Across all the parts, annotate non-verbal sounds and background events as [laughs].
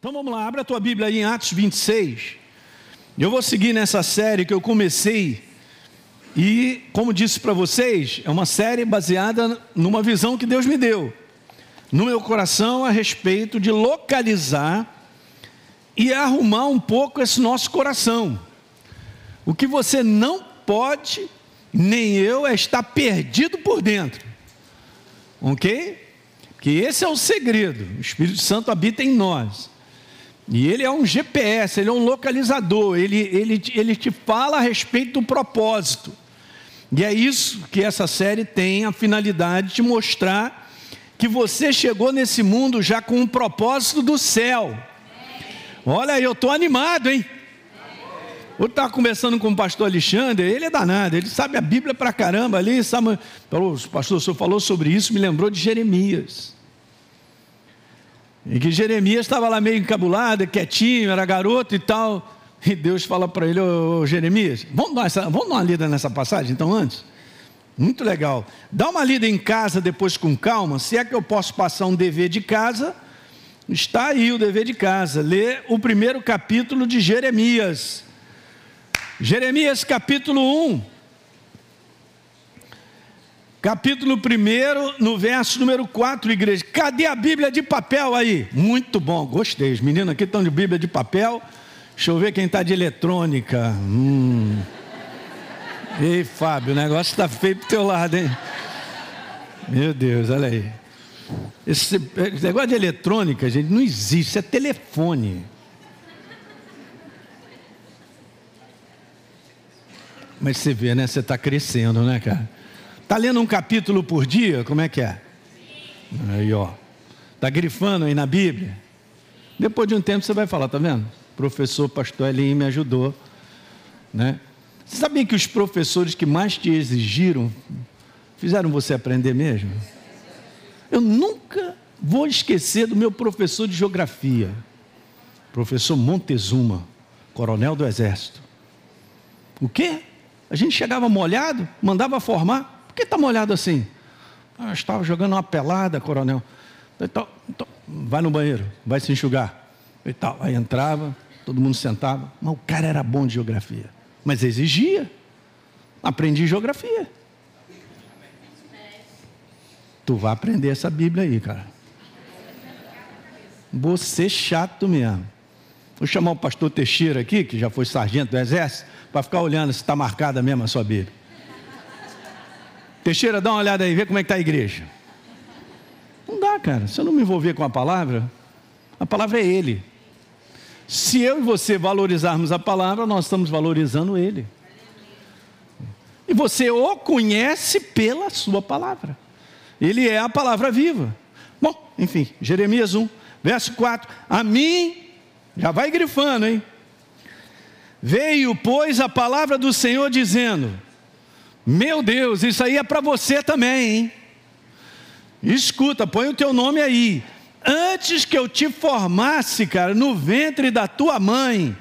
Então vamos lá, abre a tua Bíblia aí em Atos 26. Eu vou seguir nessa série que eu comecei. E, como disse para vocês, é uma série baseada numa visão que Deus me deu, no meu coração, a respeito de localizar e arrumar um pouco esse nosso coração. O que você não pode, nem eu, é estar perdido por dentro. Ok? Que esse é o segredo. O Espírito Santo habita em nós. E ele é um GPS, ele é um localizador, ele, ele, ele te fala a respeito do propósito. E é isso que essa série tem a finalidade de mostrar que você chegou nesse mundo já com um propósito do céu. Olha aí, eu estou animado, hein? Eu estava conversando com o pastor Alexandre, ele é danado, ele sabe a Bíblia para caramba ali, sabe, o pastor, o senhor falou sobre isso, me lembrou de Jeremias. E que Jeremias estava lá meio encabulado, quietinho, era garoto e tal. E Deus fala para ele, ô, Jeremias, vamos dar, essa, vamos dar uma lida nessa passagem então antes? Muito legal. Dá uma lida em casa depois com calma. Se é que eu posso passar um dever de casa, está aí o dever de casa. Lê o primeiro capítulo de Jeremias. Jeremias capítulo 1 capítulo 1, no verso número 4, igreja. Cadê a Bíblia de papel aí? Muito bom, gostei. Os meninos aqui estão de Bíblia de papel. Deixa eu ver quem está de eletrônica. Hum. Ei, Fábio, o negócio está feio pro teu lado, hein? Meu Deus, olha aí. Esse, esse negócio de eletrônica, gente, não existe, é telefone. Mas você vê, né? Você está crescendo, né, cara? Está lendo um capítulo por dia? Como é que é? Aí, ó. Está grifando aí na Bíblia? Depois de um tempo você vai falar, tá vendo? Professor Pastor Elinho me ajudou. Né? Você sabia que os professores que mais te exigiram fizeram você aprender mesmo? Eu nunca vou esquecer do meu professor de geografia, professor Montezuma, coronel do Exército. O quê? A gente chegava molhado, mandava formar. Que está molhado assim? Ah, estava jogando uma pelada, coronel. Então, então, vai no banheiro, vai se enxugar. E tal. Aí entrava, todo mundo sentava. Mas o cara era bom de geografia. Mas exigia. Aprendi geografia. Tu vai aprender essa Bíblia aí, cara. Você chato mesmo. Vou chamar o pastor Teixeira aqui, que já foi sargento do exército, para ficar olhando se está marcada mesmo a sua Bíblia. Teixeira, dá uma olhada aí, vê como é que está a igreja. Não dá, cara. Se eu não me envolver com a palavra, a palavra é Ele. Se eu e você valorizarmos a palavra, nós estamos valorizando Ele. E você o conhece pela sua palavra. Ele é a palavra viva. Bom, enfim, Jeremias 1, verso 4. A mim, já vai grifando, hein? Veio, pois, a palavra do Senhor dizendo: meu Deus, isso aí é para você também, hein? Escuta, põe o teu nome aí. Antes que eu te formasse, cara, no ventre da tua mãe,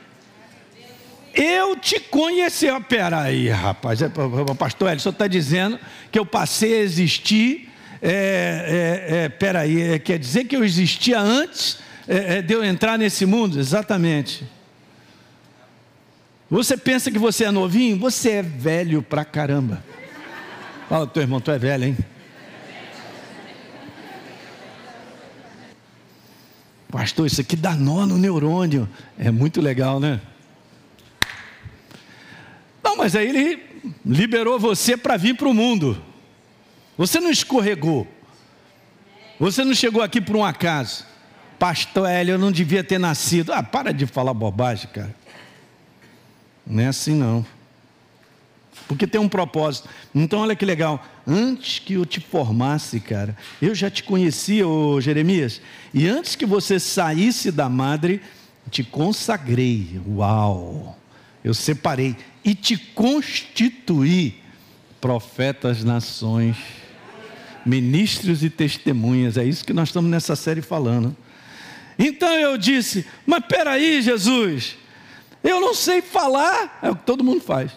eu te conheci. Pera aí, rapaz, é, pastor, só está dizendo que eu passei a existir. É, é, é, pera aí, é, quer dizer que eu existia antes é, de eu entrar nesse mundo? Exatamente. Você pensa que você é novinho? Você é velho pra caramba. Fala, teu irmão, tu é velho, hein? Pastor, isso aqui dá nó no neurônio. É muito legal, né? Não, mas aí ele liberou você para vir para o mundo. Você não escorregou. Você não chegou aqui por um acaso. Pastor Hélio, eu não devia ter nascido. Ah, para de falar bobagem, cara. Não é assim não. Porque tem um propósito. Então, olha que legal. Antes que eu te formasse, cara, eu já te conhecia, ô Jeremias. E antes que você saísse da madre, te consagrei. Uau! Eu separei e te constituí profetas nações, ministros e testemunhas. É isso que nós estamos nessa série falando. Então eu disse: Mas peraí, Jesus, eu não sei falar, é o que todo mundo faz.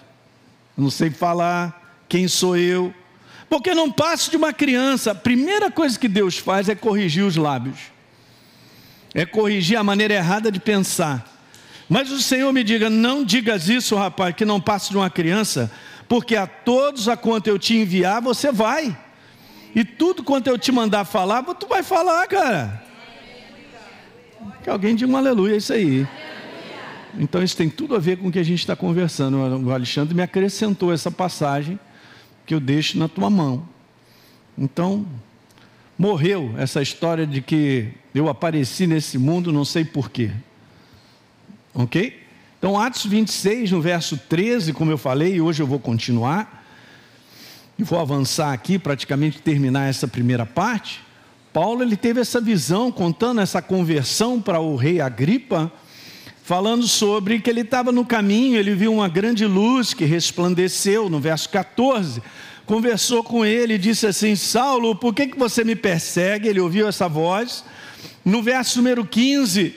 Eu não sei falar, quem sou eu? Porque não passo de uma criança. A primeira coisa que Deus faz é corrigir os lábios. é corrigir a maneira errada de pensar. Mas o Senhor me diga: não digas isso, rapaz, que não passe de uma criança, porque a todos a quanto eu te enviar, você vai. E tudo quanto eu te mandar falar, tu vai falar, cara. Que alguém diga um aleluia, é isso aí. Então isso tem tudo a ver com o que a gente está conversando. O Alexandre me acrescentou essa passagem que eu deixo na tua mão. Então, morreu essa história de que eu apareci nesse mundo, não sei porquê. Ok? Então, Atos 26, no verso 13, como eu falei, e hoje eu vou continuar, e vou avançar aqui, praticamente terminar essa primeira parte. Paulo ele teve essa visão, contando essa conversão para o rei Agripa, falando sobre que ele estava no caminho, ele viu uma grande luz que resplandeceu, no verso 14 conversou com ele e disse assim: Saulo, por que, que você me persegue? Ele ouviu essa voz. No verso número 15,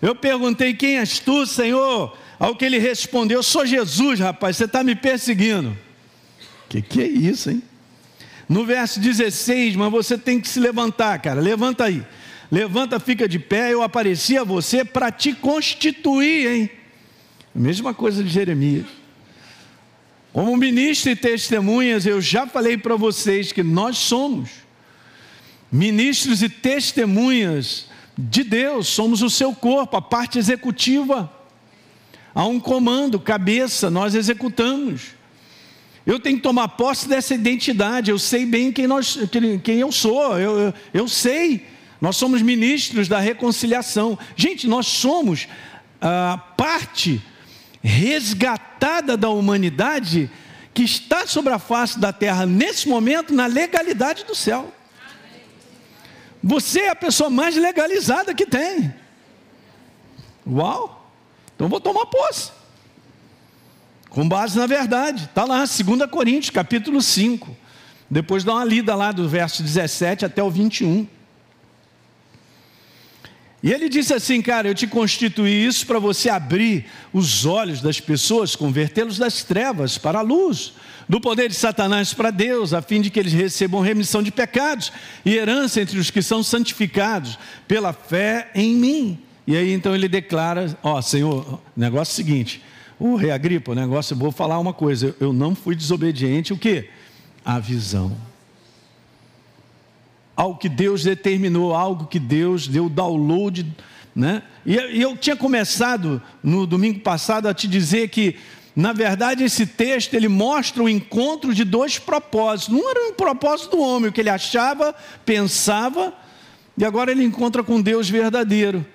eu perguntei: Quem és tu, Senhor? Ao que ele respondeu: Sou Jesus, rapaz, você está me perseguindo. Que que é isso, hein? No verso 16, mas você tem que se levantar, cara, levanta aí. Levanta, fica de pé, eu apareci a você para te constituir, hein? Mesma coisa de Jeremias. Como ministro e testemunhas, eu já falei para vocês que nós somos ministros e testemunhas de Deus, somos o seu corpo, a parte executiva. Há um comando, cabeça, nós executamos. Eu tenho que tomar posse dessa identidade, eu sei bem quem, nós, quem eu sou, eu, eu, eu sei. Nós somos ministros da reconciliação. Gente, nós somos a parte resgatada da humanidade que está sobre a face da terra nesse momento na legalidade do céu. Você é a pessoa mais legalizada que tem. Uau! Então vou tomar posse. Com base na verdade. Está lá, 2 Coríntios, capítulo 5. Depois dá uma lida lá do verso 17 até o 21. E ele disse assim, cara, eu te constituí isso para você abrir os olhos das pessoas, convertê-los das trevas para a luz, do poder de Satanás para Deus, a fim de que eles recebam remissão de pecados e herança entre os que são santificados pela fé em mim. E aí então ele declara: Ó, Senhor, negócio seguinte, o rei Agripa, o negócio, eu vou falar uma coisa, eu não fui desobediente, o que? A visão algo que Deus determinou, algo que Deus deu download, né? E, eu tinha começado no domingo passado a te dizer que, na verdade, esse texto ele mostra o encontro de dois propósitos. Não era um propósito do homem, o que ele achava, pensava, e agora ele encontra com Deus verdadeiro.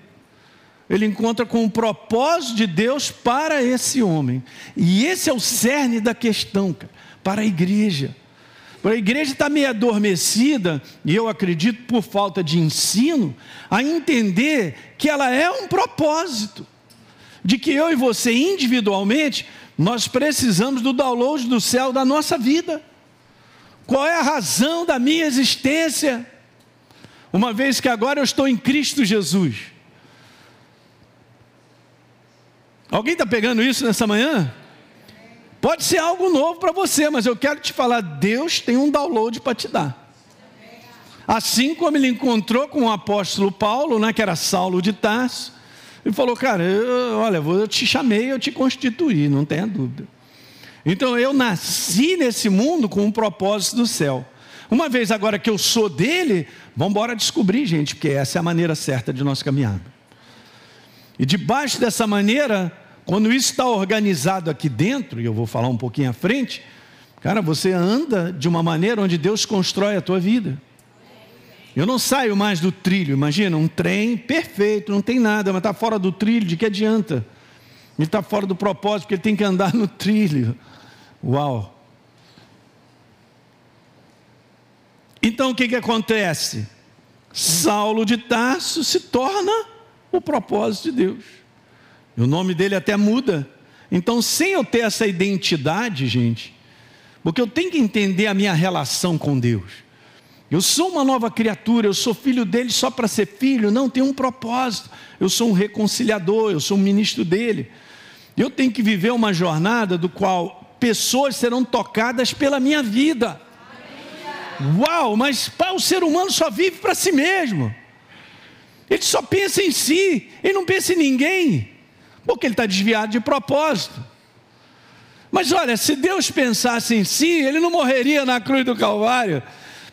Ele encontra com o propósito de Deus para esse homem. E esse é o cerne da questão, cara, para a igreja. A igreja está meio adormecida, e eu acredito por falta de ensino, a entender que ela é um propósito, de que eu e você individualmente, nós precisamos do download do céu da nossa vida. Qual é a razão da minha existência? Uma vez que agora eu estou em Cristo Jesus. Alguém está pegando isso nessa manhã? Pode ser algo novo para você, mas eu quero te falar: Deus tem um download para te dar. Assim como ele encontrou com o apóstolo Paulo, né, que era Saulo de Tarso, e falou: Cara, eu, olha, eu te chamei, eu te constituí, não tenha dúvida. Então eu nasci nesse mundo com um propósito do céu. Uma vez agora que eu sou dele, vamos embora descobrir, gente, porque essa é a maneira certa de nós caminhar. E debaixo dessa maneira, quando isso está organizado aqui dentro, e eu vou falar um pouquinho à frente, cara, você anda de uma maneira onde Deus constrói a tua vida. Eu não saio mais do trilho, imagina, um trem perfeito, não tem nada, mas está fora do trilho, de que adianta? Ele está fora do propósito, porque ele tem que andar no trilho. Uau! Então o que, que acontece? Saulo de Tarso se torna o propósito de Deus. O nome dele até muda. Então, sem eu ter essa identidade, gente, porque eu tenho que entender a minha relação com Deus. Eu sou uma nova criatura, eu sou filho dele só para ser filho, não, tem um propósito. Eu sou um reconciliador, eu sou um ministro dele. Eu tenho que viver uma jornada do qual pessoas serão tocadas pela minha vida. Uau, mas pá, o ser humano só vive para si mesmo. Ele só pensa em si, ele não pensa em ninguém, porque ele está desviado de propósito. Mas olha, se Deus pensasse em si, ele não morreria na cruz do Calvário.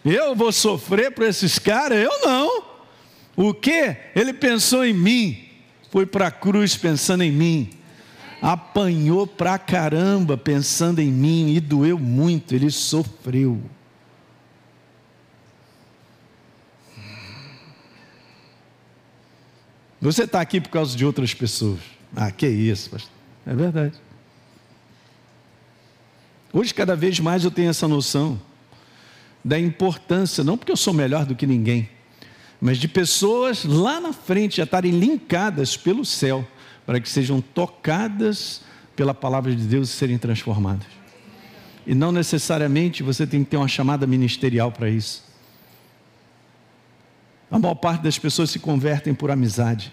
Eu vou sofrer por esses caras? Eu não. O que? Ele pensou em mim, foi para a cruz pensando em mim, apanhou pra caramba pensando em mim e doeu muito, ele sofreu. Você está aqui por causa de outras pessoas. Ah, que isso, pastor. É verdade. Hoje, cada vez mais, eu tenho essa noção da importância, não porque eu sou melhor do que ninguém, mas de pessoas lá na frente já estarem linkadas pelo céu, para que sejam tocadas pela palavra de Deus e serem transformadas. E não necessariamente você tem que ter uma chamada ministerial para isso. A maior parte das pessoas se convertem por amizade.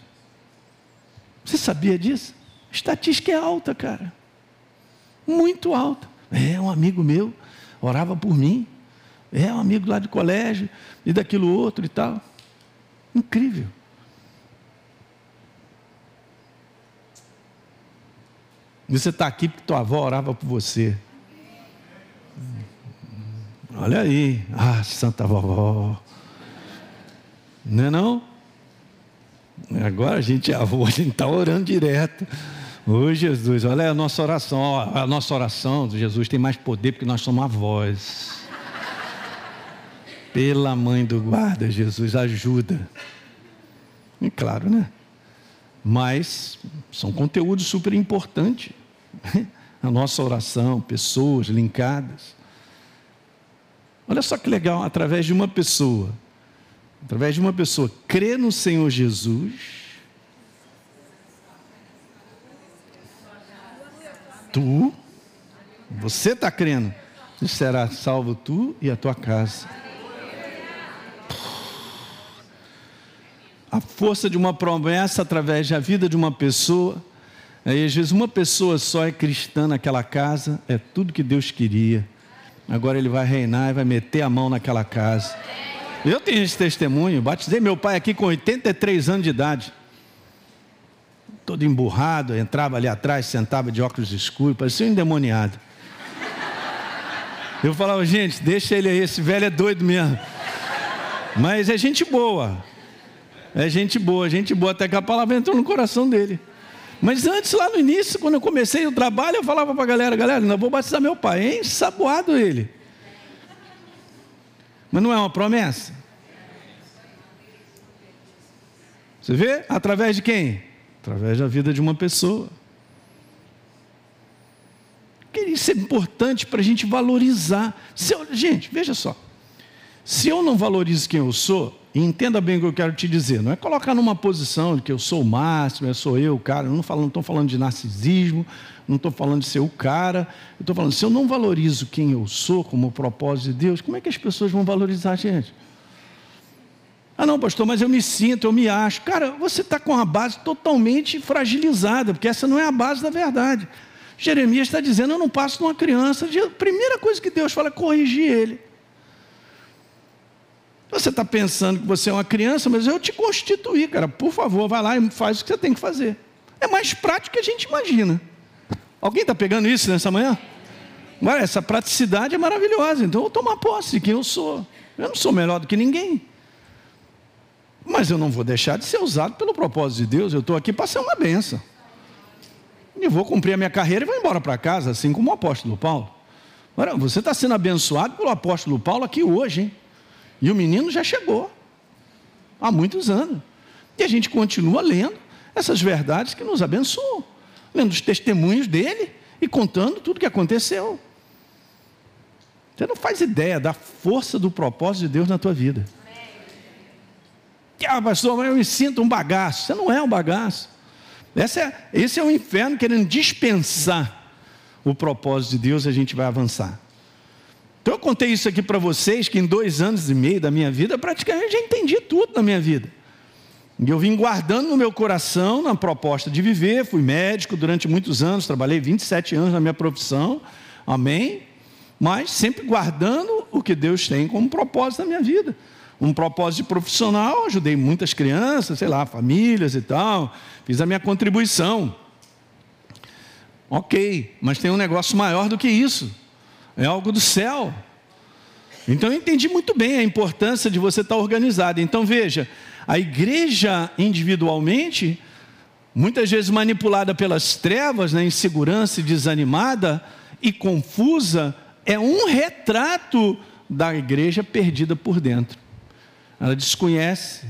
Você sabia disso? Estatística é alta, cara. Muito alta. É, um amigo meu orava por mim. É, um amigo lá de colégio e daquilo outro e tal. Incrível. Você está aqui porque tua avó orava por você. Olha aí. Ah, santa vovó. Não é não? Agora a gente [laughs] é avô, a gente está orando direto. Ô Jesus, olha a nossa oração, a nossa oração de Jesus tem mais poder porque nós somos avós. Pela mãe do guarda, Jesus, ajuda. E claro, né? Mas são conteúdos super importantes. [laughs] A nossa oração, pessoas linkadas. Olha só que legal, através de uma pessoa, através de uma pessoa, crê no Senhor Jesus, tu, você está crendo, será salvo tu e a tua casa. A força de uma promessa através da vida de uma pessoa. Aí, às vezes, uma pessoa só é cristã naquela casa, é tudo que Deus queria. Agora ele vai reinar e vai meter a mão naquela casa. Eu tenho esse testemunho. Batizei meu pai aqui com 83 anos de idade. Todo emburrado, entrava ali atrás, sentava de óculos escuros, parecia um endemoniado. Eu falava, gente, deixa ele aí, esse velho é doido mesmo. Mas é gente boa. É gente boa, gente boa, até que a palavra entrou no coração dele. Mas antes, lá no início, quando eu comecei o trabalho, eu falava para a galera, galera, não vou batizar meu pai, hein? Saboado ele. Mas não é uma promessa? Você vê? Através de quem? Através da vida de uma pessoa. Isso é importante para a gente valorizar. Eu, gente, veja só. Se eu não valorizo quem eu sou, e entenda bem o que eu quero te dizer, não é colocar numa posição de que eu sou o máximo, eu sou eu cara, eu não estou falando de narcisismo, não estou falando de ser o cara, eu estou falando, se eu não valorizo quem eu sou como propósito de Deus, como é que as pessoas vão valorizar a gente? Ah, não, pastor, mas eu me sinto, eu me acho. Cara, você está com a base totalmente fragilizada, porque essa não é a base da verdade. Jeremias está dizendo: Eu não passo numa criança. A primeira coisa que Deus fala é corrigir ele. Você está pensando que você é uma criança, mas eu te constituí, cara. Por favor, vai lá e faz o que você tem que fazer. É mais prático que a gente imagina. Alguém está pegando isso nessa manhã? Agora, essa praticidade é maravilhosa. Então, eu vou tomar posse de quem eu sou. Eu não sou melhor do que ninguém. Mas eu não vou deixar de ser usado pelo propósito de Deus. Eu estou aqui para ser uma benção. E vou cumprir a minha carreira e vou embora para casa, assim como o apóstolo Paulo. Agora, você está sendo abençoado pelo apóstolo Paulo aqui hoje, hein? E o menino já chegou. Há muitos anos. E a gente continua lendo essas verdades que nos abençoam lendo os testemunhos dele e contando tudo o que aconteceu. Você não faz ideia da força do propósito de Deus na tua vida. Ah, pastor, mas eu me sinto um bagaço. Você não é um bagaço. Esse é, esse é o inferno querendo dispensar o propósito de Deus e a gente vai avançar. Então eu contei isso aqui para vocês, que em dois anos e meio da minha vida, praticamente já entendi tudo na minha vida. Eu vim guardando no meu coração, na proposta de viver, fui médico durante muitos anos, trabalhei 27 anos na minha profissão, amém? Mas sempre guardando o que Deus tem como propósito na minha vida. um propósito profissional, ajudei muitas crianças, sei lá, famílias e tal, fiz a minha contribuição. Ok, mas tem um negócio maior do que isso, é algo do céu. Então eu entendi muito bem a importância de você estar organizado. Então veja, a igreja individualmente, muitas vezes manipulada pelas trevas, na né, insegurança, desanimada e confusa, é um retrato da igreja perdida por dentro. Ela desconhece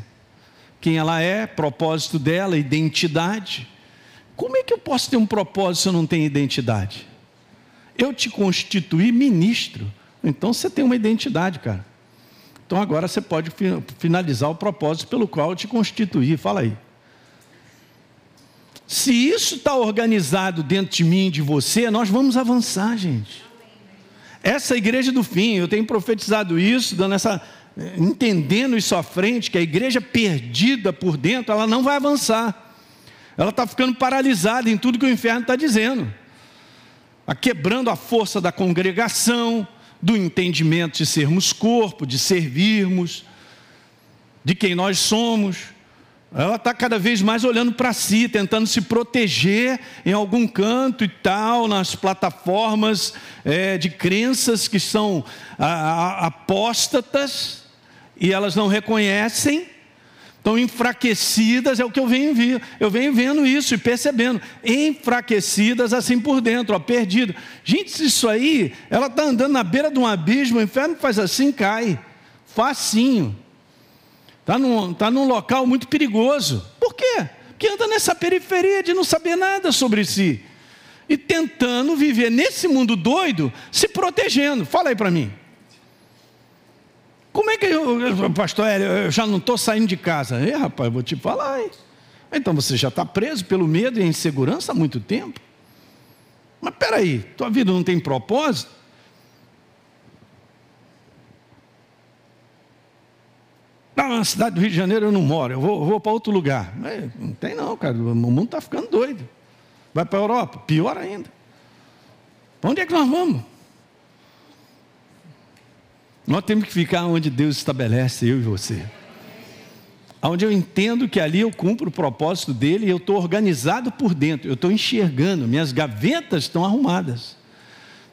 quem ela é, propósito dela, identidade. Como é que eu posso ter um propósito se eu não tenho identidade? Eu te constituí ministro, então você tem uma identidade, cara. Então agora você pode finalizar o propósito pelo qual eu te constituí. Fala aí. Se isso está organizado dentro de mim, de você, nós vamos avançar, gente. Essa igreja do fim, eu tenho profetizado isso, dando essa entendendo isso à frente, que a igreja perdida por dentro, ela não vai avançar. Ela está ficando paralisada em tudo que o inferno está dizendo. Está quebrando a força da congregação, do entendimento de sermos corpo, de servirmos, de quem nós somos. Ela está cada vez mais olhando para si, tentando se proteger em algum canto e tal, nas plataformas é, de crenças que são a, a, apóstatas, e elas não reconhecem, estão enfraquecidas, é o que eu venho vendo, eu venho vendo isso e percebendo, enfraquecidas assim por dentro, ó, perdido. Gente, isso aí, ela está andando na beira de um abismo, o inferno faz assim, cai, facinho. Está num, tá num local muito perigoso. Por quê? Porque anda nessa periferia de não saber nada sobre si. E tentando viver nesse mundo doido, se protegendo. Fala aí para mim. Como é que eu, pastor eu já não estou saindo de casa? É, rapaz, eu vou te falar. Hein? Então você já está preso pelo medo e insegurança há muito tempo. Mas peraí, tua vida não tem propósito? Na cidade do Rio de Janeiro eu não moro, eu vou, vou para outro lugar. Mas não tem não, cara, o mundo está ficando doido. Vai para a Europa, pior ainda. Para onde é que nós vamos? Nós temos que ficar onde Deus estabelece eu e você. Onde eu entendo que ali eu cumpro o propósito dele e eu estou organizado por dentro, eu estou enxergando, minhas gavetas estão arrumadas.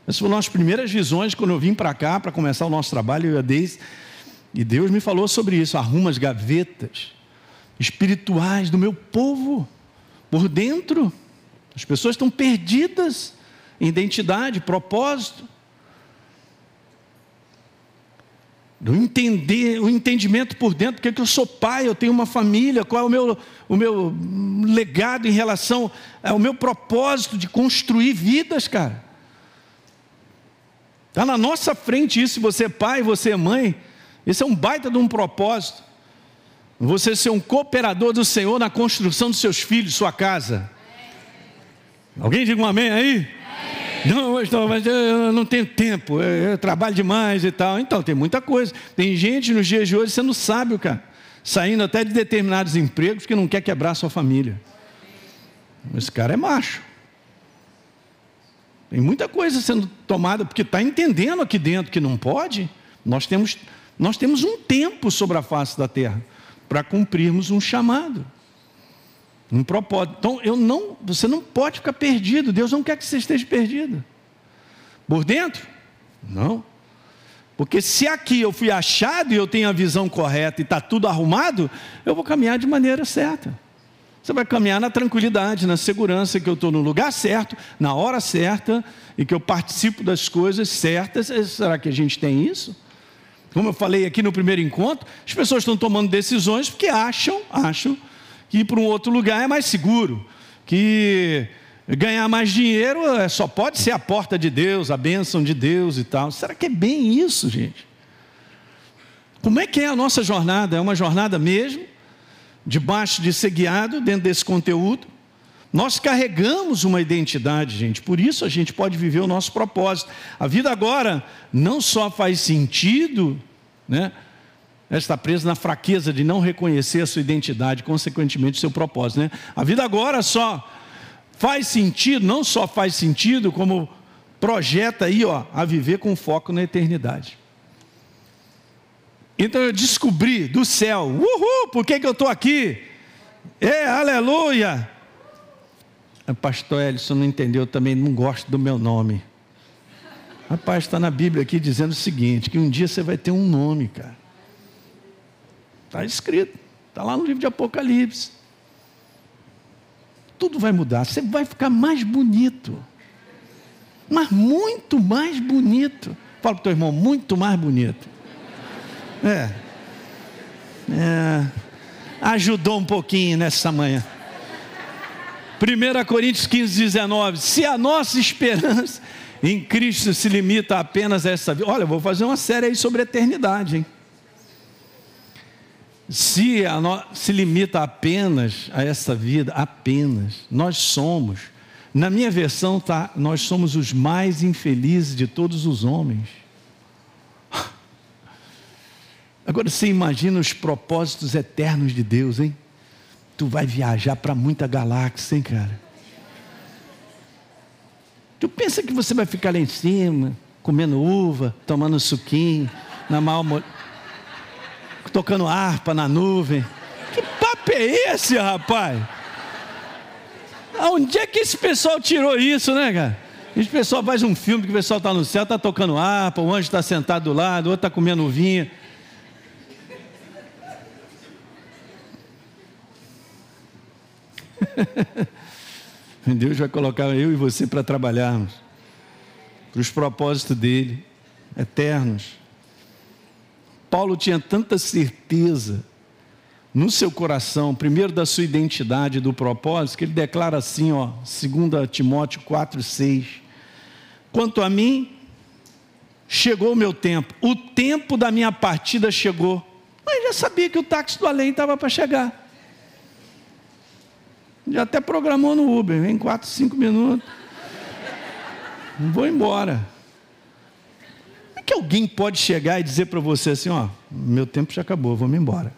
Essas foram as primeiras visões quando eu vim para cá para começar o nosso trabalho, eu e Deise, e Deus me falou sobre isso, arruma as gavetas espirituais do meu povo por dentro. As pessoas estão perdidas em identidade, propósito. Do entender, o entendimento por dentro, porque que eu sou pai, eu tenho uma família, qual é o meu, o meu legado em relação ao meu propósito de construir vidas, cara. Está na nossa frente isso, você é pai, você é mãe, esse é um baita de um propósito. Você ser um cooperador do Senhor na construção dos seus filhos, sua casa. Alguém diga um amém aí? Não, mas eu não tenho tempo, eu trabalho demais e tal. Então, tem muita coisa. Tem gente nos dias de hoje sendo sábio, cara, saindo até de determinados empregos que não quer quebrar sua família. Esse cara é macho. Tem muita coisa sendo tomada, porque está entendendo aqui dentro que não pode. Nós temos, nós temos um tempo sobre a face da terra para cumprirmos um chamado. Um propósito. Então, eu não, você não pode ficar perdido. Deus não quer que você esteja perdido. Por dentro? Não. Porque se aqui eu fui achado e eu tenho a visão correta e está tudo arrumado, eu vou caminhar de maneira certa. Você vai caminhar na tranquilidade, na segurança que eu estou no lugar certo, na hora certa e que eu participo das coisas certas. Será que a gente tem isso? Como eu falei aqui no primeiro encontro, as pessoas estão tomando decisões porque acham, acham que ir para um outro lugar é mais seguro, que ganhar mais dinheiro é, só pode ser a porta de Deus, a bênção de Deus e tal. Será que é bem isso, gente? Como é que é a nossa jornada? É uma jornada mesmo, debaixo de ser guiado dentro desse conteúdo? Nós carregamos uma identidade, gente, por isso a gente pode viver o nosso propósito. A vida agora não só faz sentido, né? Ela está presa na fraqueza de não reconhecer a sua identidade, consequentemente o seu propósito. Né? A vida agora só faz sentido, não só faz sentido, como projeta aí ó, a viver com foco na eternidade. Então eu descobri do céu, uhul, por que, que eu estou aqui? É, aleluia! Pastor Ellison não entendeu, eu também não gosto do meu nome. Rapaz, está na Bíblia aqui dizendo o seguinte: que um dia você vai ter um nome, cara. Está escrito, está lá no livro de Apocalipse. Tudo vai mudar, você vai ficar mais bonito. Mas muito mais bonito. Fala para o teu irmão, muito mais bonito. É. é. Ajudou um pouquinho nessa manhã. 1 Coríntios 15, 19. Se a nossa esperança em Cristo se limita apenas a essa vida. Olha, eu vou fazer uma série aí sobre a eternidade, hein? Se no... se limita apenas a essa vida, apenas, nós somos. Na minha versão tá, nós somos os mais infelizes de todos os homens. [laughs] Agora você imagina os propósitos eternos de Deus, hein? Tu vai viajar para muita galáxia, hein, cara? Tu pensa que você vai ficar lá em cima, comendo uva, tomando suquinho, na mal tocando harpa na nuvem. Que papo é esse, rapaz? Onde é que esse pessoal tirou isso, né, cara? Esse pessoal faz um filme que o pessoal está no céu, está tocando harpa, o anjo está sentado do lado, o outro está comendo uvinha. [laughs] Deus vai colocar eu e você para trabalharmos para os propósitos dele, eternos. Paulo tinha tanta certeza no seu coração, primeiro da sua identidade, do propósito, que ele declara assim, ó, 2 Timóteo 4, 6. Quanto a mim, chegou o meu tempo, o tempo da minha partida chegou. Mas já sabia que o táxi do além estava para chegar. Já até programou no Uber, vem 4, 5 minutos. Vou embora. Que alguém pode chegar e dizer para você assim, ó, meu tempo já acabou, vou me embora.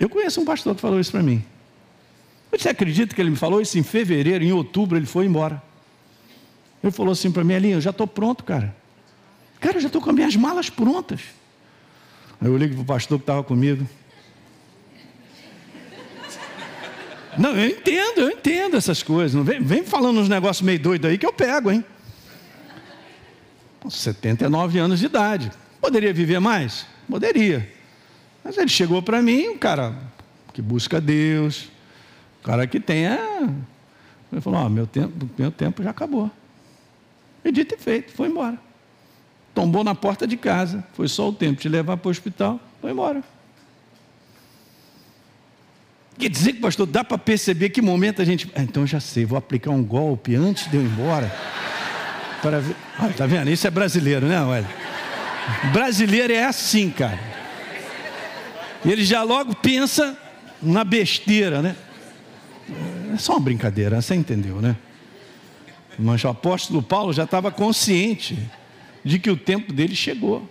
Eu conheço um pastor que falou isso para mim. Você acredita que ele me falou isso em fevereiro, em outubro, ele foi embora. Ele falou assim para mim, Elinho, eu já estou pronto, cara. Cara, eu já estou com as minhas malas prontas. Aí eu ligo para o pastor que estava comigo. Não, eu entendo, eu entendo essas coisas. Não vem, vem falando uns negócios meio doidos aí que eu pego, hein? 79 anos de idade. Poderia viver mais? Poderia. Mas ele chegou para mim, um cara que busca Deus, um cara que tem. Ele falou: oh, meu, tempo, meu tempo já acabou. E dito e feito, foi embora. Tombou na porta de casa. Foi só o tempo de levar para o hospital, foi embora. Quer dizer que, pastor, dá para perceber que momento a gente. Ah, então já sei, vou aplicar um golpe antes de eu ir embora. Para tá vendo? Isso é brasileiro, né, olha? Brasileiro é assim, cara. Ele já logo pensa na besteira, né? É só uma brincadeira, você entendeu, né? Mas o apóstolo Paulo já estava consciente de que o tempo dele chegou.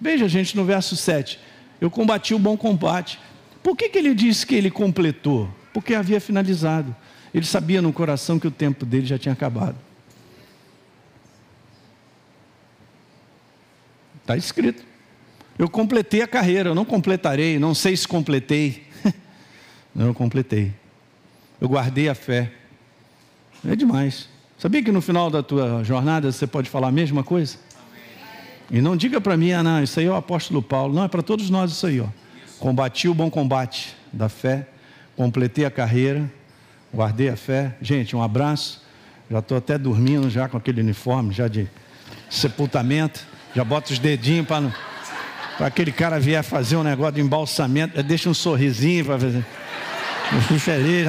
Veja, gente, no verso 7. Eu combati o bom combate, por que, que ele disse que ele completou? Porque havia finalizado. Ele sabia no coração que o tempo dele já tinha acabado. Está escrito. Eu completei a carreira, eu não completarei, não sei se completei. [laughs] não, eu completei. Eu guardei a fé. É demais. Sabia que no final da tua jornada você pode falar a mesma coisa? E não diga para mim, ah, não, isso aí é o apóstolo Paulo. Não, é para todos nós isso aí, ó. Combati o bom combate da fé, completei a carreira, guardei a fé. Gente, um abraço. Já estou até dormindo já com aquele uniforme já de sepultamento. Já boto os dedinhos para aquele cara vier fazer um negócio de embalsamento, deixa um sorrisinho para fazer. Eu fui feliz,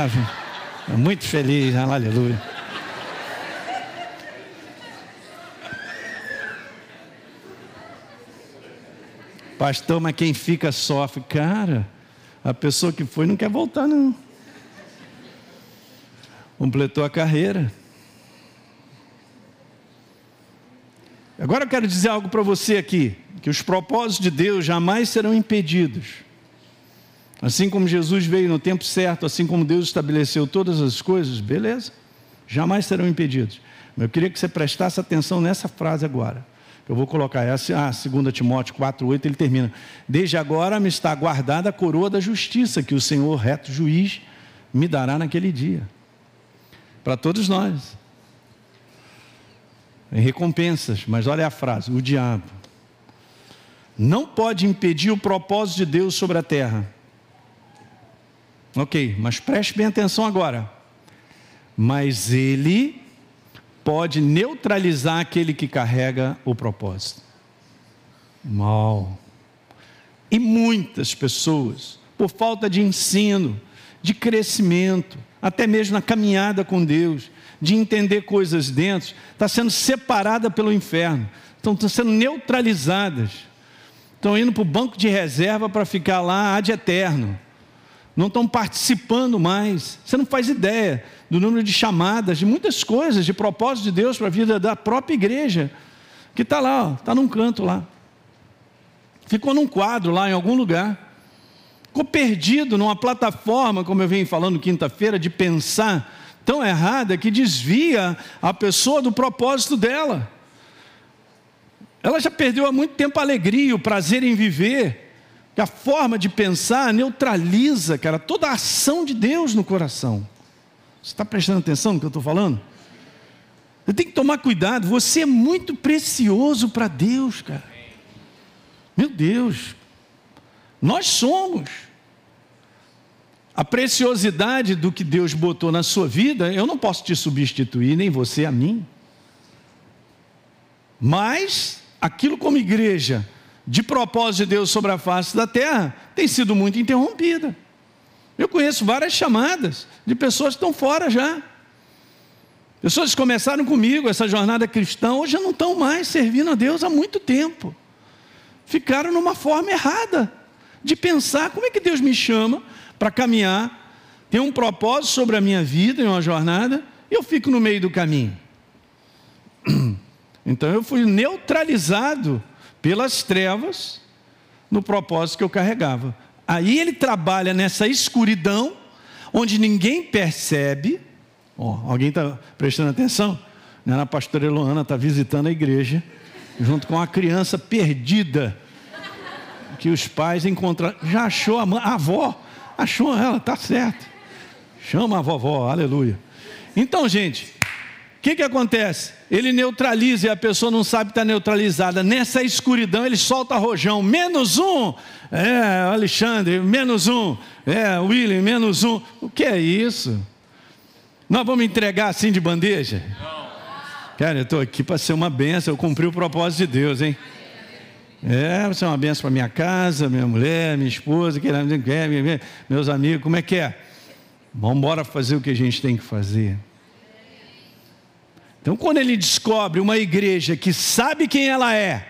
muito feliz, aleluia. Pastor, mas quem fica sofre. Cara, a pessoa que foi não quer voltar, não. Completou a carreira. Agora eu quero dizer algo para você aqui: que os propósitos de Deus jamais serão impedidos. Assim como Jesus veio no tempo certo, assim como Deus estabeleceu todas as coisas, beleza, jamais serão impedidos. Mas eu queria que você prestasse atenção nessa frase agora. Eu vou colocar essa, a 2 Timóteo 4,8, ele termina. Desde agora me está guardada a coroa da justiça, que o Senhor, reto juiz, me dará naquele dia. Para todos nós. Em recompensas, mas olha a frase: o diabo não pode impedir o propósito de Deus sobre a terra. Ok, mas preste bem atenção agora. Mas ele pode neutralizar aquele que carrega o propósito. Mal. E muitas pessoas, por falta de ensino, de crescimento, até mesmo na caminhada com Deus, de entender coisas dentro, está sendo separada pelo inferno, estão sendo neutralizadas, estão indo para o banco de reserva para ficar lá ad eterno não estão participando mais. Você não faz ideia do número de chamadas, de muitas coisas, de propósito de Deus para a vida da própria igreja, que está lá, está num canto lá. Ficou num quadro lá em algum lugar. Ficou perdido numa plataforma, como eu venho falando quinta-feira, de pensar tão errada que desvia a pessoa do propósito dela. Ela já perdeu há muito tempo a alegria, o prazer em viver que a forma de pensar neutraliza, cara, toda a ação de Deus no coração. Você está prestando atenção no que eu estou falando? Você tem que tomar cuidado, você é muito precioso para Deus, cara. Meu Deus, nós somos. A preciosidade do que Deus botou na sua vida, eu não posso te substituir, nem você a mim. Mas, aquilo como igreja, de propósito de Deus sobre a face da terra tem sido muito interrompida. Eu conheço várias chamadas de pessoas que estão fora já. Pessoas que começaram comigo essa jornada cristã, hoje não estão mais servindo a Deus há muito tempo. Ficaram numa forma errada de pensar como é que Deus me chama para caminhar, tem um propósito sobre a minha vida em uma jornada, e eu fico no meio do caminho. [clears throat] Então eu fui neutralizado pelas trevas no propósito que eu carregava. Aí ele trabalha nessa escuridão, onde ninguém percebe. Oh, alguém está prestando atenção? A pastora Eloana está visitando a igreja, junto com uma criança perdida, que os pais encontraram. Já achou a, mãe, a avó? Achou ela, tá certo. Chama a vovó, aleluia. Então, gente, que, que acontece? Ele neutraliza e a pessoa não sabe que está neutralizada. Nessa escuridão ele solta rojão. Menos um. É, Alexandre, menos um. É, William, menos um. O que é isso? Nós vamos entregar assim de bandeja? Não. Cara, eu estou aqui para ser uma benção. Eu cumpri o propósito de Deus, hein? É, você é uma benção para minha casa, minha mulher, minha esposa, meus amigos. Como é que é? Vamos embora fazer o que a gente tem que fazer. Então, quando ele descobre uma igreja que sabe quem ela é,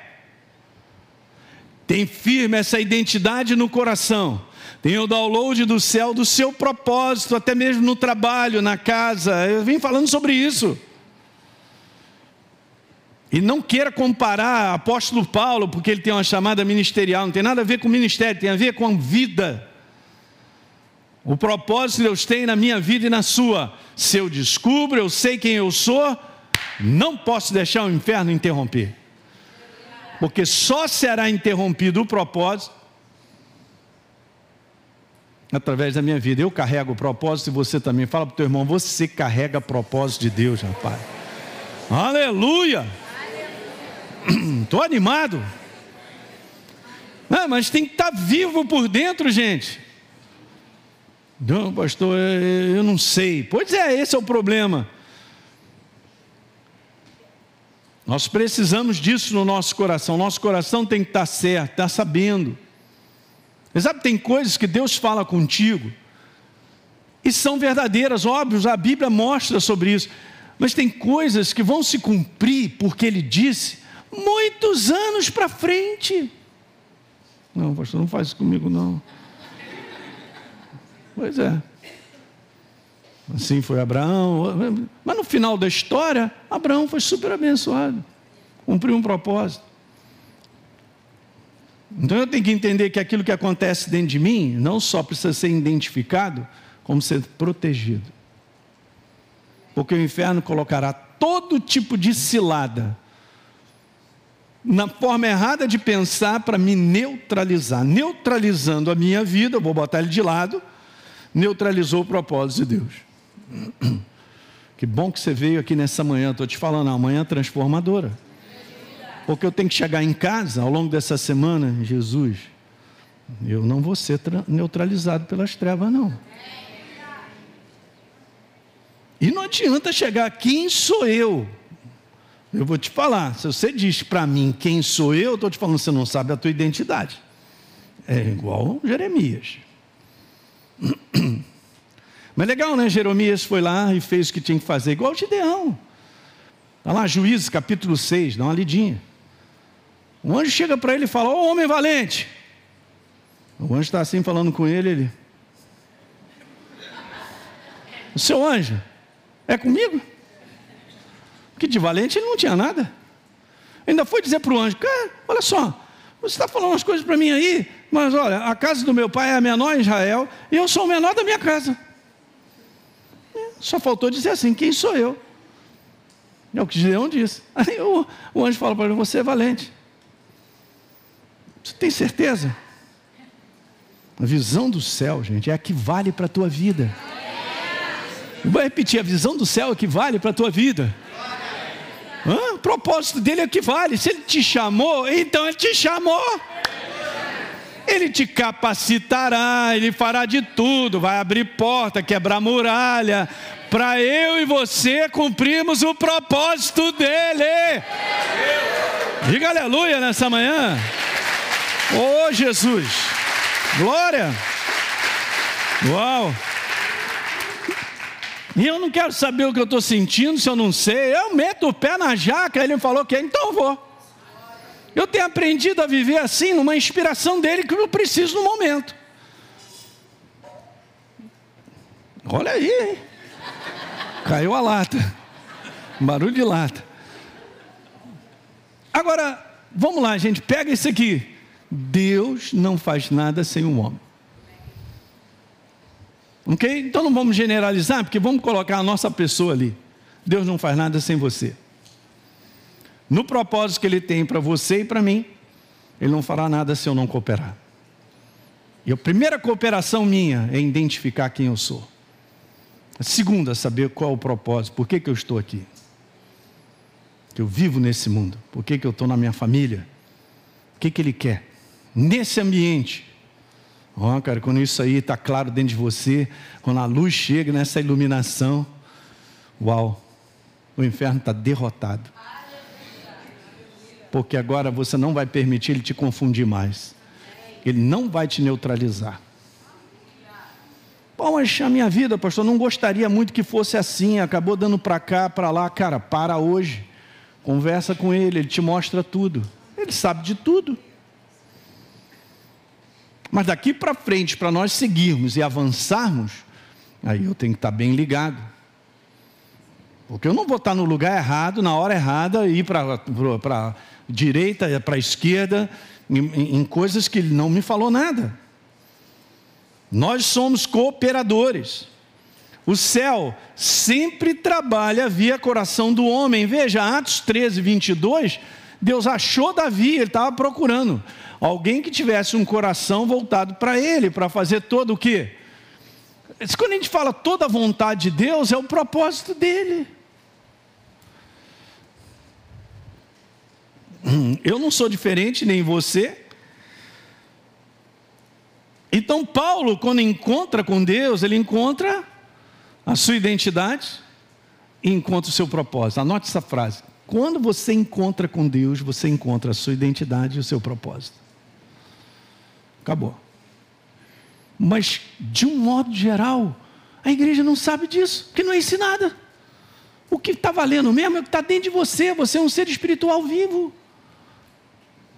tem firme essa identidade no coração, tem o download do céu do seu propósito, até mesmo no trabalho, na casa. Eu vim falando sobre isso. E não queira comparar apóstolo Paulo, porque ele tem uma chamada ministerial, não tem nada a ver com ministério, tem a ver com a vida. O propósito Deus tem na minha vida e na sua. Se eu descubro, eu sei quem eu sou, não posso deixar o inferno interromper. Porque só será interrompido o propósito através da minha vida. Eu carrego o propósito e você também. Fala para o teu irmão, você carrega o propósito de Deus, rapaz. Aleluia! [clears throat] Estou animado. Ah, mas tem que estar tá vivo por dentro, gente. Não, pastor, eu não sei. Pois é, esse é o problema. Nós precisamos disso no nosso coração. Nosso coração tem que estar certo, estar sabendo. Você sabe, tem coisas que Deus fala contigo e são verdadeiras, óbvios, a Bíblia mostra sobre isso. Mas tem coisas que vão se cumprir, porque Ele disse, muitos anos para frente. Não, pastor, não faz isso comigo, não. Pois é. Assim foi Abraão. Mas no final da história, Abraão foi super abençoado. Cumpriu um propósito. Então eu tenho que entender que aquilo que acontece dentro de mim não só precisa ser identificado, como ser protegido. Porque o inferno colocará todo tipo de cilada na forma errada de pensar para me neutralizar. Neutralizando a minha vida, vou botar ele de lado, neutralizou o propósito de Deus. [clears throat] Que bom que você veio aqui nessa manhã, estou te falando, a manhã transformadora. Porque eu tenho que chegar em casa ao longo dessa semana, Jesus, eu não vou ser neutralizado pelas trevas, não. E não adianta chegar, quem sou eu? Eu vou te falar, se você diz para mim quem sou eu, eu estou te falando, você não sabe a tua identidade. É igual Jeremias. [clears throat] Mas legal, né? Jeremias foi lá e fez o que tinha que fazer, igual o Gideão. Está lá, Juízes capítulo 6, dá uma lidinha. O anjo chega para ele e fala: Ô oh, homem valente. O anjo está assim falando com ele, ele. O seu anjo, é comigo? Porque de valente ele não tinha nada. Ainda foi dizer para o anjo: Cara, olha só, você está falando umas coisas para mim aí, mas olha, a casa do meu pai é a menor em Israel e eu sou o menor da minha casa. Só faltou dizer assim: quem sou eu? É o que Gideão disse. [laughs] Aí o, o anjo fala para ele: você é valente. Você tem certeza? A visão do céu, gente, é a que vale para a tua vida. Eu vou repetir: a visão do céu é que vale para a tua vida. Hã? O propósito dele é que vale. Se ele te chamou, então ele te chamou. Ele te capacitará, ele fará de tudo, vai abrir porta, quebrar muralha, para eu e você cumprirmos o propósito dele. Diga aleluia nessa manhã. Oh Jesus, glória. Uau. E eu não quero saber o que eu estou sentindo, se eu não sei. Eu meto o pé na jaca, ele falou que é, então eu vou. Eu tenho aprendido a viver assim, numa inspiração dele que eu preciso no momento. Olha aí, hein? Caiu a lata. Barulho de lata. Agora, vamos lá, gente, pega isso aqui. Deus não faz nada sem um homem. Ok? Então não vamos generalizar, porque vamos colocar a nossa pessoa ali. Deus não faz nada sem você no propósito que Ele tem para você e para mim, Ele não fará nada se eu não cooperar. E a primeira cooperação minha é identificar quem eu sou. A segunda, saber qual é o propósito, por que, que eu estou aqui. Que eu vivo nesse mundo, por que, que eu estou na minha família, o que, que Ele quer. Nesse ambiente, Ó, oh, cara, quando isso aí está claro dentro de você, quando a luz chega nessa iluminação, uau, o inferno está derrotado porque agora você não vai permitir ele te confundir mais. Ele não vai te neutralizar. Bom, mas a minha vida, pastor, não gostaria muito que fosse assim, acabou dando para cá, para lá. Cara, para hoje. Conversa com ele, ele te mostra tudo. Ele sabe de tudo. Mas daqui para frente, para nós seguirmos e avançarmos, aí eu tenho que estar bem ligado. Porque eu não vou estar no lugar errado, na hora errada, ir para direita para a esquerda, em, em coisas que ele não me falou nada. Nós somos cooperadores. O céu sempre trabalha via coração do homem. Veja, Atos 13, 22, Deus achou Davi, ele estava procurando alguém que tivesse um coração voltado para ele, para fazer todo o quê? Quando a gente fala toda a vontade de Deus, é o propósito dele. Eu não sou diferente, nem você. Então, Paulo, quando encontra com Deus, ele encontra a sua identidade e encontra o seu propósito. Anote essa frase. Quando você encontra com Deus, você encontra a sua identidade e o seu propósito. Acabou. Mas, de um modo geral, a igreja não sabe disso, porque não é ensinada. O que está valendo mesmo é o que está dentro de você. Você é um ser espiritual vivo.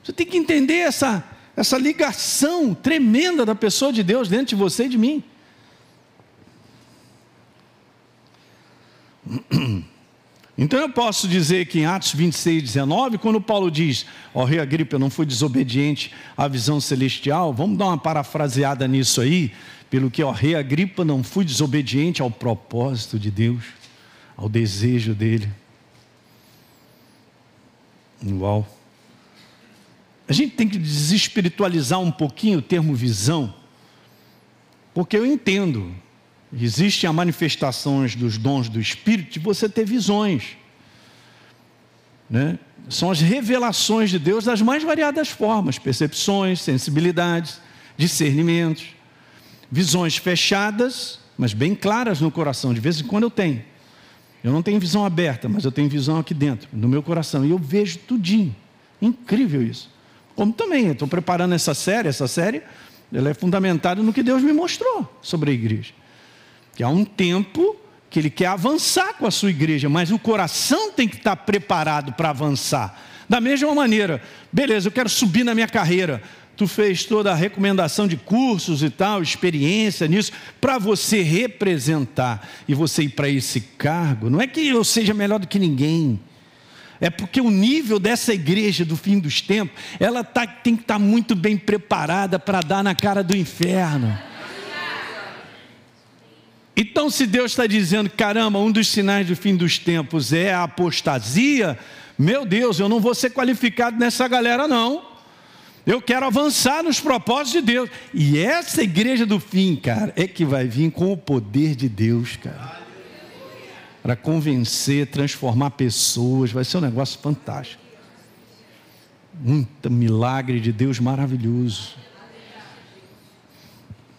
Você tem que entender essa, essa ligação tremenda da pessoa de Deus dentro de você e de mim. [clears throat] Então eu posso dizer que em Atos 26, 19, quando Paulo diz, ó oh, rei Agripa, eu não fui desobediente à visão celestial, vamos dar uma parafraseada nisso aí, pelo que, ó oh, rei Agripa, não fui desobediente ao propósito de Deus, ao desejo dele. Uau. a gente tem que desespiritualizar um pouquinho o termo visão, porque eu entendo, existem as manifestações dos dons do Espírito de você ter visões. Né? São as revelações de Deus das mais variadas formas: percepções, sensibilidades, discernimentos, visões fechadas, mas bem claras no coração. De vez em quando eu tenho. Eu não tenho visão aberta, mas eu tenho visão aqui dentro, no meu coração, e eu vejo tudinho. Incrível isso. Como também, estou preparando essa série, essa série ela é fundamentada no que Deus me mostrou sobre a igreja. Que há um tempo que ele quer avançar com a sua igreja, mas o coração tem que estar preparado para avançar. Da mesma maneira, beleza, eu quero subir na minha carreira. Tu fez toda a recomendação de cursos e tal, experiência nisso, para você representar e você ir para esse cargo. Não é que eu seja melhor do que ninguém. É porque o nível dessa igreja do fim dos tempos, ela tá, tem que estar tá muito bem preparada para dar na cara do inferno. Então, se Deus está dizendo, caramba, um dos sinais do fim dos tempos é a apostasia, meu Deus, eu não vou ser qualificado nessa galera, não. Eu quero avançar nos propósitos de Deus. E essa igreja do fim, cara, é que vai vir com o poder de Deus, cara para convencer, transformar pessoas, vai ser um negócio fantástico. Muito milagre de Deus maravilhoso.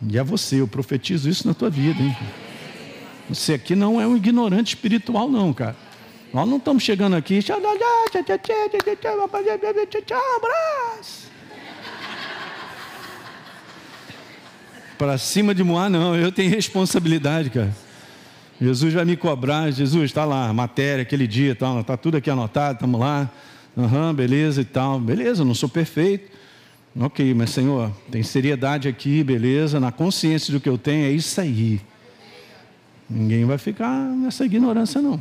E é você, eu profetizo isso na tua vida, hein? Você aqui não é um ignorante espiritual, não, cara. Nós não estamos chegando aqui. Abraço. Para cima de Moá, não. Eu tenho responsabilidade, cara. Jesus vai me cobrar, Jesus está lá, matéria, aquele dia, está tá tudo aqui anotado, estamos lá, uhum, beleza e tal, beleza, não sou perfeito, ok, mas Senhor, tem seriedade aqui, beleza, na consciência do que eu tenho, é isso aí. Ninguém vai ficar nessa ignorância, não.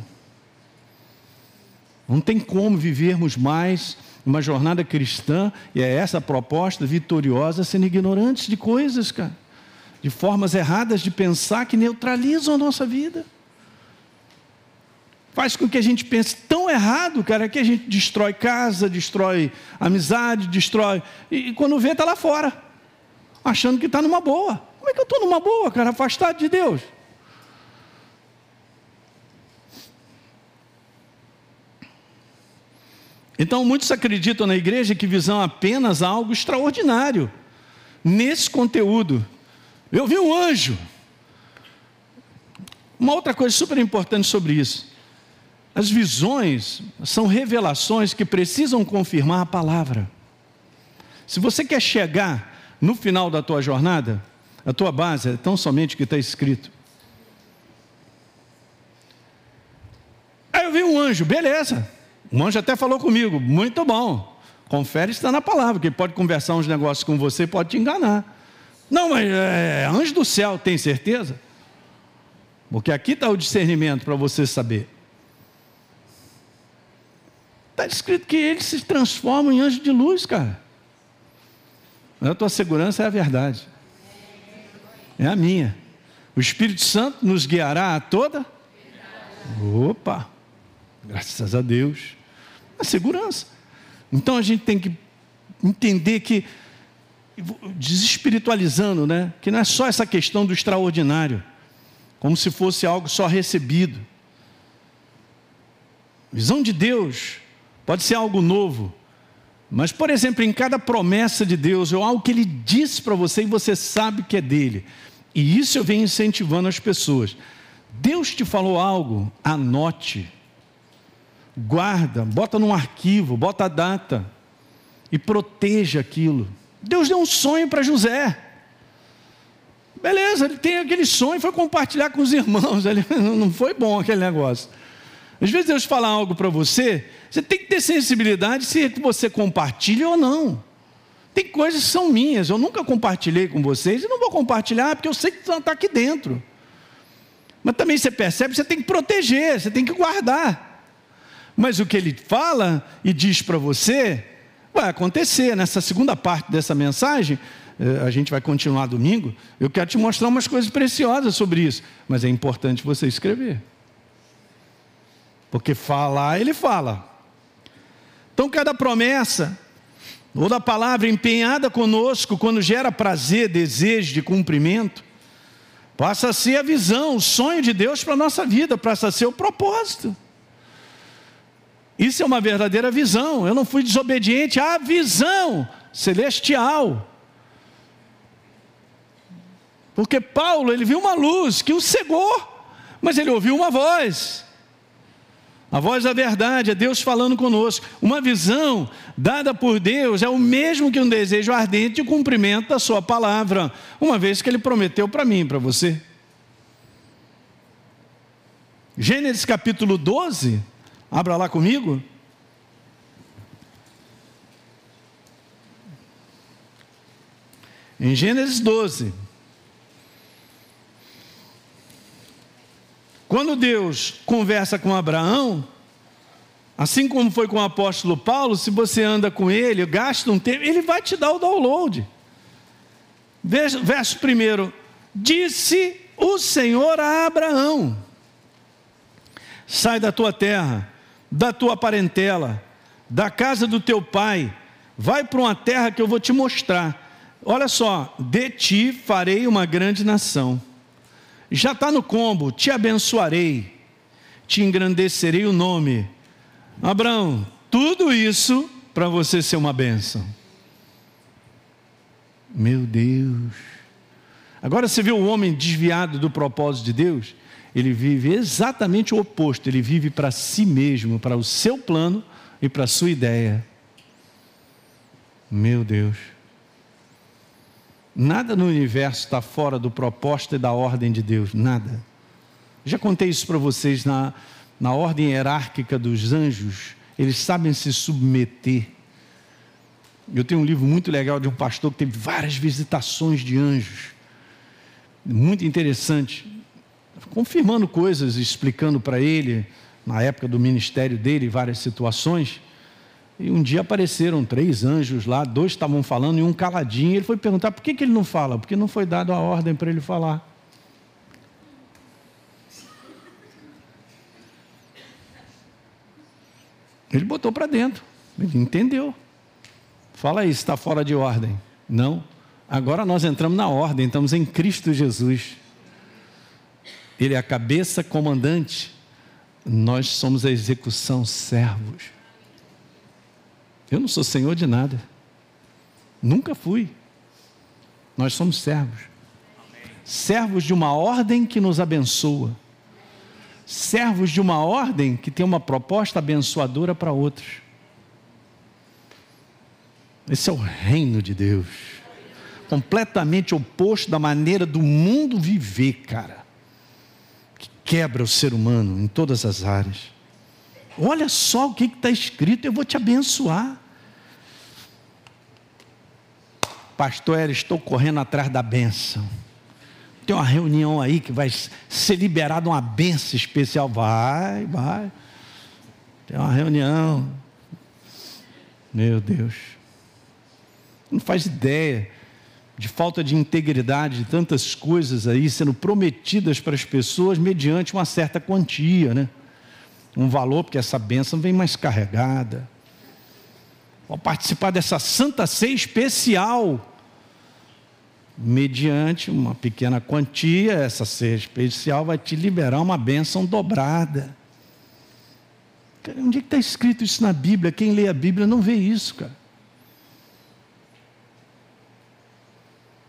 Não tem como vivermos mais uma jornada cristã, e é essa a proposta vitoriosa, sendo ignorantes de coisas, cara de formas erradas de pensar que neutralizam a nossa vida. Faz com que a gente pense tão errado, cara, que a gente destrói casa, destrói amizade, destrói. E, quando vê, está lá fora, achando que está numa boa. Como é que eu estou numa boa, cara, afastado de Deus? Então, muitos acreditam na igreja que visão apenas algo extraordinário nesse conteúdo eu vi um anjo. Uma outra coisa super importante sobre isso. As visões são revelações que precisam confirmar a palavra. Se você quer chegar no final da tua jornada, a tua base é tão somente o que está escrito. Aí eu vi um anjo, beleza. Um anjo até falou comigo, muito bom. Confere está na palavra, porque pode conversar uns negócios com você, pode te enganar. Não, mas é, anjo do céu, tem certeza? Porque aqui está o discernimento para você saber. Está escrito que eles se transformam em anjo de luz, cara. Mas a tua segurança é a verdade. É a minha. O Espírito Santo nos guiará a toda. Opa! Graças a Deus. A segurança. Então a gente tem que entender que desespiritualizando, né? Que não é só essa questão do extraordinário, como se fosse algo só recebido. Visão de Deus pode ser algo novo, mas, por exemplo, em cada promessa de Deus, ou algo que Ele disse para você e você sabe que é dele. E isso eu venho incentivando as pessoas. Deus te falou algo, anote, guarda, bota num arquivo, bota a data e proteja aquilo. Deus deu um sonho para José. Beleza, ele tem aquele sonho, foi compartilhar com os irmãos. Ele, [laughs] não foi bom aquele negócio. Às vezes Deus fala algo para você, você tem que ter sensibilidade se você compartilha ou não. Tem coisas que são minhas, eu nunca compartilhei com vocês e não vou compartilhar porque eu sei que está aqui dentro. Mas também você percebe, você tem que proteger, você tem que guardar. Mas o que ele fala e diz para você, vai acontecer. Nessa segunda parte dessa mensagem, eh, a gente vai continuar domingo. Eu quero te mostrar umas coisas preciosas sobre isso, mas é importante você escrever. Porque falar, ele fala. Então, cada promessa ou da palavra empenhada conosco quando gera prazer, desejo de cumprimento, passa a ser a visão, o sonho de Deus para a nossa vida, passa a ser o propósito. Isso é uma verdadeira visão. Eu não fui desobediente à visão celestial. Porque Paulo, ele viu uma luz que o cegou, mas ele ouviu uma voz. A voz da verdade é Deus falando conosco. Uma visão dada por Deus é o mesmo que um desejo ardente de cumprimento da Sua palavra, uma vez que Ele prometeu para mim para você. Gênesis capítulo 12, abra lá comigo. Em Gênesis 12. Quando Deus conversa com Abraão, assim como foi com o apóstolo Paulo, se você anda com ele, gasta um tempo, ele vai te dar o download. Verso primeiro: Disse o Senhor a Abraão: Sai da tua terra, da tua parentela, da casa do teu pai, vai para uma terra que eu vou te mostrar. Olha só, de ti farei uma grande nação já está no combo: te abençoarei, te engrandecerei o nome. Abraão, tudo isso para você ser uma bênção. Meu Deus. Agora você vê o homem desviado do propósito de Deus? Ele vive exatamente o oposto, ele vive para si mesmo, para o seu plano e para a sua ideia. Meu Deus. Nada no universo está fora do propósito e da ordem de Deus, nada. Já contei isso para vocês na, na ordem hierárquica dos anjos, eles sabem se submeter. Eu tenho um livro muito legal de um pastor que teve várias visitações de anjos, muito interessante, confirmando coisas, explicando para ele, na época do ministério dele, várias situações. E um dia apareceram três anjos lá, dois estavam falando e um caladinho. Ele foi perguntar por que, que ele não fala, porque não foi dado a ordem para ele falar. Ele botou para dentro, ele entendeu. Fala aí, está fora de ordem. Não. Agora nós entramos na ordem, estamos em Cristo Jesus. Ele é a cabeça comandante, nós somos a execução, servos. Eu não sou senhor de nada. Nunca fui. Nós somos servos. Servos de uma ordem que nos abençoa. Servos de uma ordem que tem uma proposta abençoadora para outros. Esse é o reino de Deus. Completamente oposto da maneira do mundo viver, cara. Que quebra o ser humano em todas as áreas. Olha só o que está escrito, eu vou te abençoar. Pastor, estou correndo atrás da bênção. Tem uma reunião aí que vai ser liberada uma bênção especial. Vai, vai. Tem uma reunião. Meu Deus. Não faz ideia de falta de integridade de tantas coisas aí sendo prometidas para as pessoas mediante uma certa quantia, né? um valor, porque essa bênção vem mais carregada. Ao participar dessa santa ceia especial, mediante uma pequena quantia, essa ceia especial vai te liberar uma bênção dobrada. Cara, onde é que está escrito isso na Bíblia? Quem lê a Bíblia não vê isso, cara.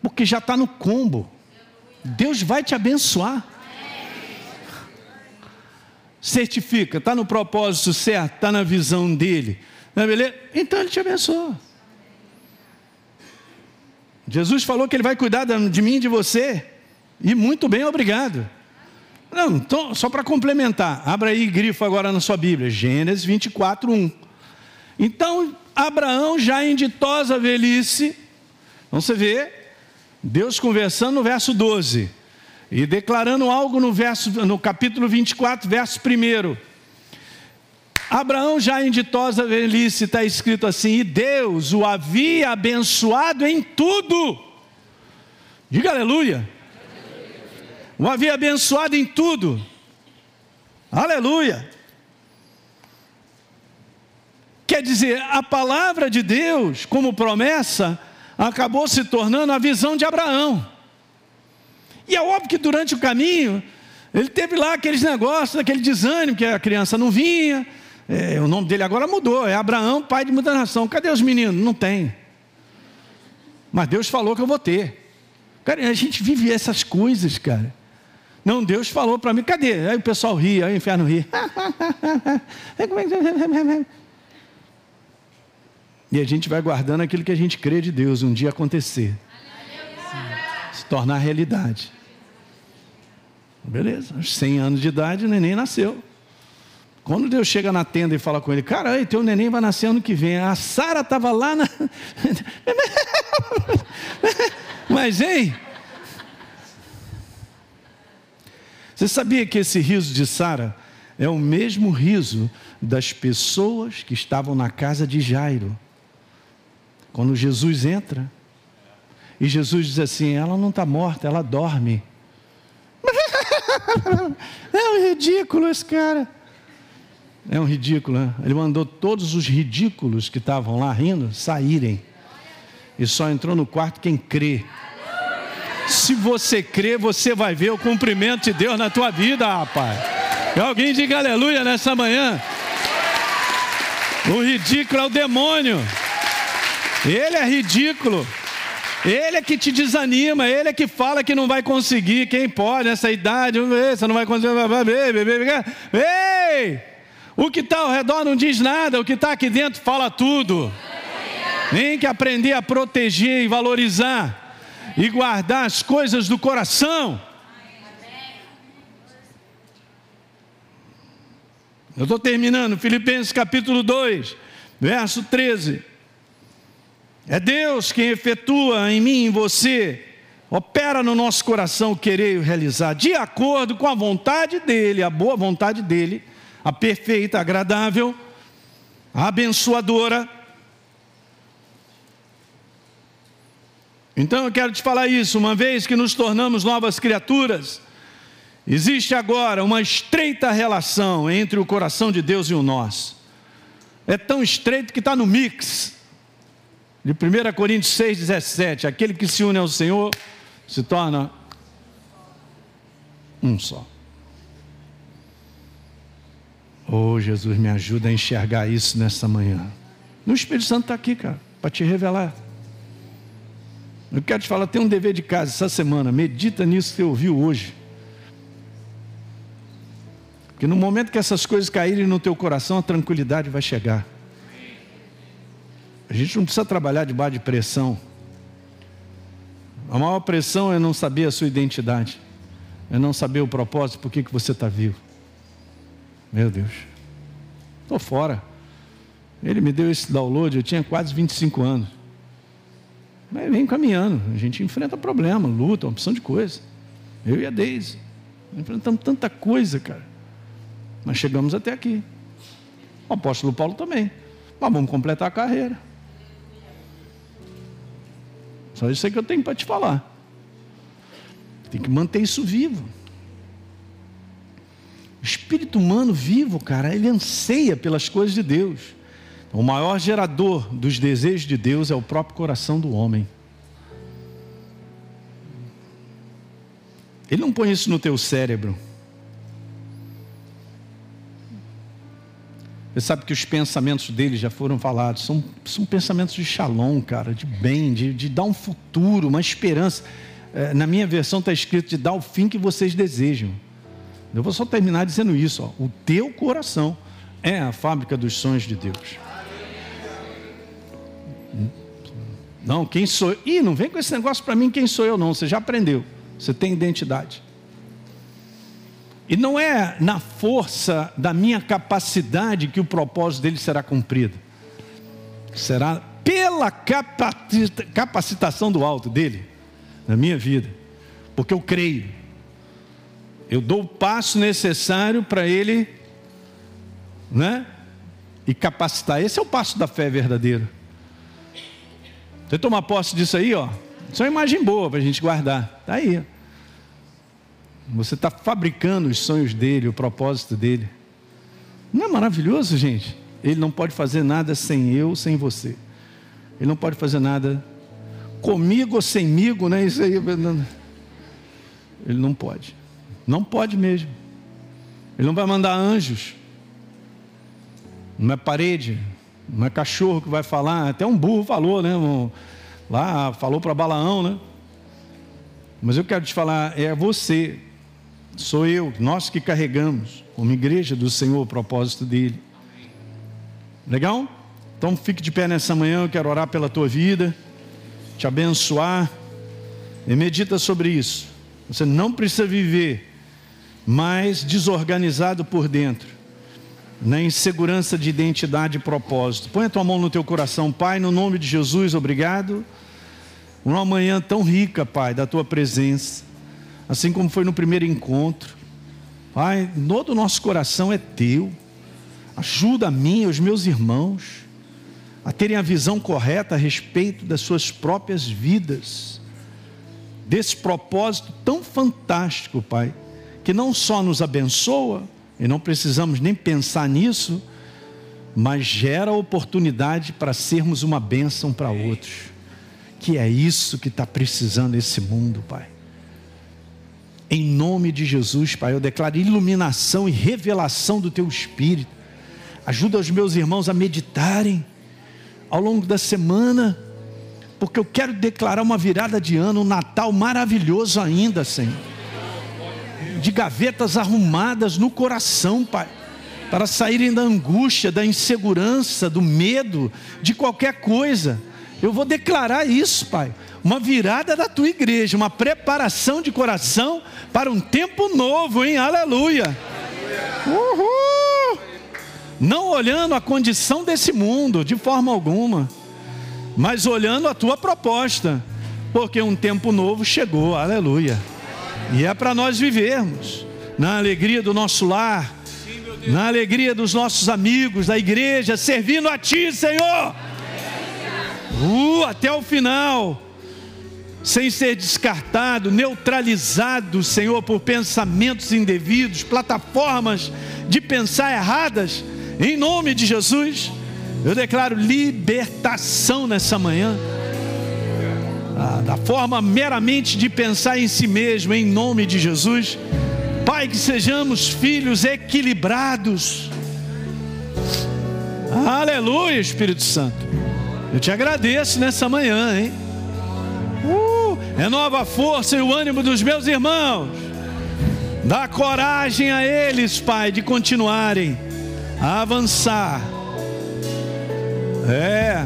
Porque já está no combo. Deus vai te abençoar certifica, está no propósito certo, está na visão dele, não é beleza? Então ele te abençoa. Jesus falou que ele vai cuidar de mim e de você, e muito bem, obrigado. Não, então, só para complementar, abra aí grifo agora na sua Bíblia, Gênesis 24, 1. Então, Abraão, já em ditosa velhice, então você vê, Deus conversando no verso 12 e declarando algo no, verso, no capítulo 24, verso 1. Abraão, já em ditosa velhice, está escrito assim: e Deus o havia abençoado em tudo. Diga aleluia. O havia abençoado em tudo. Aleluia. Quer dizer, a palavra de Deus, como promessa, acabou se tornando a visão de Abraão. E é óbvio que durante o caminho, ele teve lá aqueles negócios, aquele desânimo, que a criança não vinha. É, o nome dele agora mudou, é Abraão, pai de muita nação. Cadê os meninos? Não tem. Mas Deus falou que eu vou ter. Cara, a gente vive essas coisas, cara. Não, Deus falou para mim, cadê? Aí o pessoal ri, aí o inferno ri. [laughs] e a gente vai guardando aquilo que a gente crê de Deus um dia acontecer. Se tornar realidade. Beleza, aos 100 anos de idade o neném nasceu. Quando Deus chega na tenda e fala com ele, cara, aí, teu neném vai nascer ano que vem. A Sara estava lá na. [laughs] Mas, hein? Você sabia que esse riso de Sara é o mesmo riso das pessoas que estavam na casa de Jairo? Quando Jesus entra, e Jesus diz assim: ela não está morta, ela dorme. [laughs] é um ridículo esse cara. É um ridículo, né? Ele mandou todos os ridículos que estavam lá rindo saírem. E só entrou no quarto quem crê. Se você crê, você vai ver o cumprimento de Deus na tua vida, rapaz. E alguém diga aleluia nessa manhã. O ridículo é o demônio. Ele é ridículo. Ele é que te desanima, ele é que fala que não vai conseguir. Quem pode nessa idade? Você não vai conseguir. Ei! O que está ao redor não diz nada, o que está aqui dentro fala tudo. Tem que aprender a proteger e valorizar e guardar as coisas do coração. Eu estou terminando, Filipenses capítulo 2, verso 13. É Deus quem efetua em mim e em você, opera no nosso coração querer e realizar, de acordo com a vontade dEle, a boa vontade dEle, a perfeita, agradável, a abençoadora. Então eu quero te falar isso, uma vez que nos tornamos novas criaturas, existe agora uma estreita relação entre o coração de Deus e o nosso. É tão estreito que está no mix de 1 Coríntios 6,17: aquele que se une ao Senhor se torna um só. Oh, Jesus, me ajuda a enxergar isso nessa manhã. O Espírito Santo está aqui, cara, para te revelar. Eu quero te falar, tem um dever de casa essa semana. Medita nisso que você ouviu hoje. Porque no momento que essas coisas caírem no teu coração, a tranquilidade vai chegar. A gente não precisa trabalhar debaixo de pressão. A maior pressão é não saber a sua identidade, é não saber o propósito, por que, que você está vivo. Meu Deus, estou fora. Ele me deu esse download, eu tinha quase 25 anos. Mas vem caminhando, a gente enfrenta problema, luta, uma opção de coisa. Eu e a Deise. Enfrentamos tanta coisa, cara. Mas chegamos até aqui. O apóstolo Paulo também. Mas vamos completar a carreira. Só isso é que eu tenho para te falar. Tem que manter isso vivo. O espírito humano vivo, cara, ele anseia pelas coisas de Deus. O maior gerador dos desejos de Deus é o próprio coração do homem. Ele não põe isso no teu cérebro. Você sabe que os pensamentos dele já foram falados, são, são pensamentos de shalom, cara, de bem, de, de dar um futuro, uma esperança. É, na minha versão está escrito de dar o fim que vocês desejam. Eu vou só terminar dizendo isso: ó, o teu coração é a fábrica dos sonhos de Deus. Não, quem sou eu? Ih, não vem com esse negócio para mim, quem sou eu, não. Você já aprendeu, você tem identidade. E não é na força da minha capacidade que o propósito dele será cumprido. Será pela capacitação do alto dele na minha vida. Porque eu creio. Eu dou o passo necessário para ele, né? E capacitar. Esse é o passo da fé verdadeira. Você toma posse disso aí, ó. Isso é uma imagem boa para a gente guardar. Está aí. Você está fabricando os sonhos dele, o propósito dele. Não é maravilhoso, gente? Ele não pode fazer nada sem eu, sem você. Ele não pode fazer nada comigo ou semigo, né? Isso aí. Ele não pode. Não pode mesmo. Ele não vai mandar anjos. Não é parede, não é cachorro que vai falar. Até um burro falou, né? Lá falou para Balaão, né? Mas eu quero te falar, é você, sou eu, nós que carregamos, como igreja do Senhor, o propósito dele. Legal? Então fique de pé nessa manhã, eu quero orar pela tua vida, te abençoar. E medita sobre isso. Você não precisa viver mais desorganizado por dentro, na insegurança de identidade e propósito. Põe a tua mão no teu coração, Pai, no nome de Jesus, obrigado. Uma manhã tão rica, Pai, da tua presença, assim como foi no primeiro encontro. Pai, todo o nosso coração é teu. Ajuda a mim e os meus irmãos a terem a visão correta a respeito das suas próprias vidas, desse propósito tão fantástico, Pai, que não só nos abençoa, e não precisamos nem pensar nisso, mas gera oportunidade para sermos uma bênção para outros. Que é isso que está precisando esse mundo, Pai. Em nome de Jesus, Pai, eu declaro iluminação e revelação do Teu Espírito. Ajuda os meus irmãos a meditarem ao longo da semana, porque eu quero declarar uma virada de ano, um Natal maravilhoso ainda, Senhor. De gavetas arrumadas no coração, Pai, para saírem da angústia, da insegurança, do medo, de qualquer coisa. Eu vou declarar isso, Pai. Uma virada da tua igreja, uma preparação de coração para um tempo novo, hein? Aleluia. Uhul não olhando a condição desse mundo de forma alguma, mas olhando a tua proposta, porque um tempo novo chegou, aleluia. E é para nós vivermos na alegria do nosso lar, na alegria dos nossos amigos, da igreja, servindo a Ti, Senhor. Uh, até o final, sem ser descartado, neutralizado, Senhor, por pensamentos indevidos, plataformas de pensar erradas em nome de Jesus, eu declaro libertação nessa manhã. Ah, da forma meramente de pensar em si mesmo, em nome de Jesus. Pai, que sejamos filhos equilibrados. Aleluia, Espírito Santo. Eu te agradeço nessa manhã, hein? Uh, renova a força e o ânimo dos meus irmãos. Dá coragem a eles, Pai, de continuarem a avançar. É,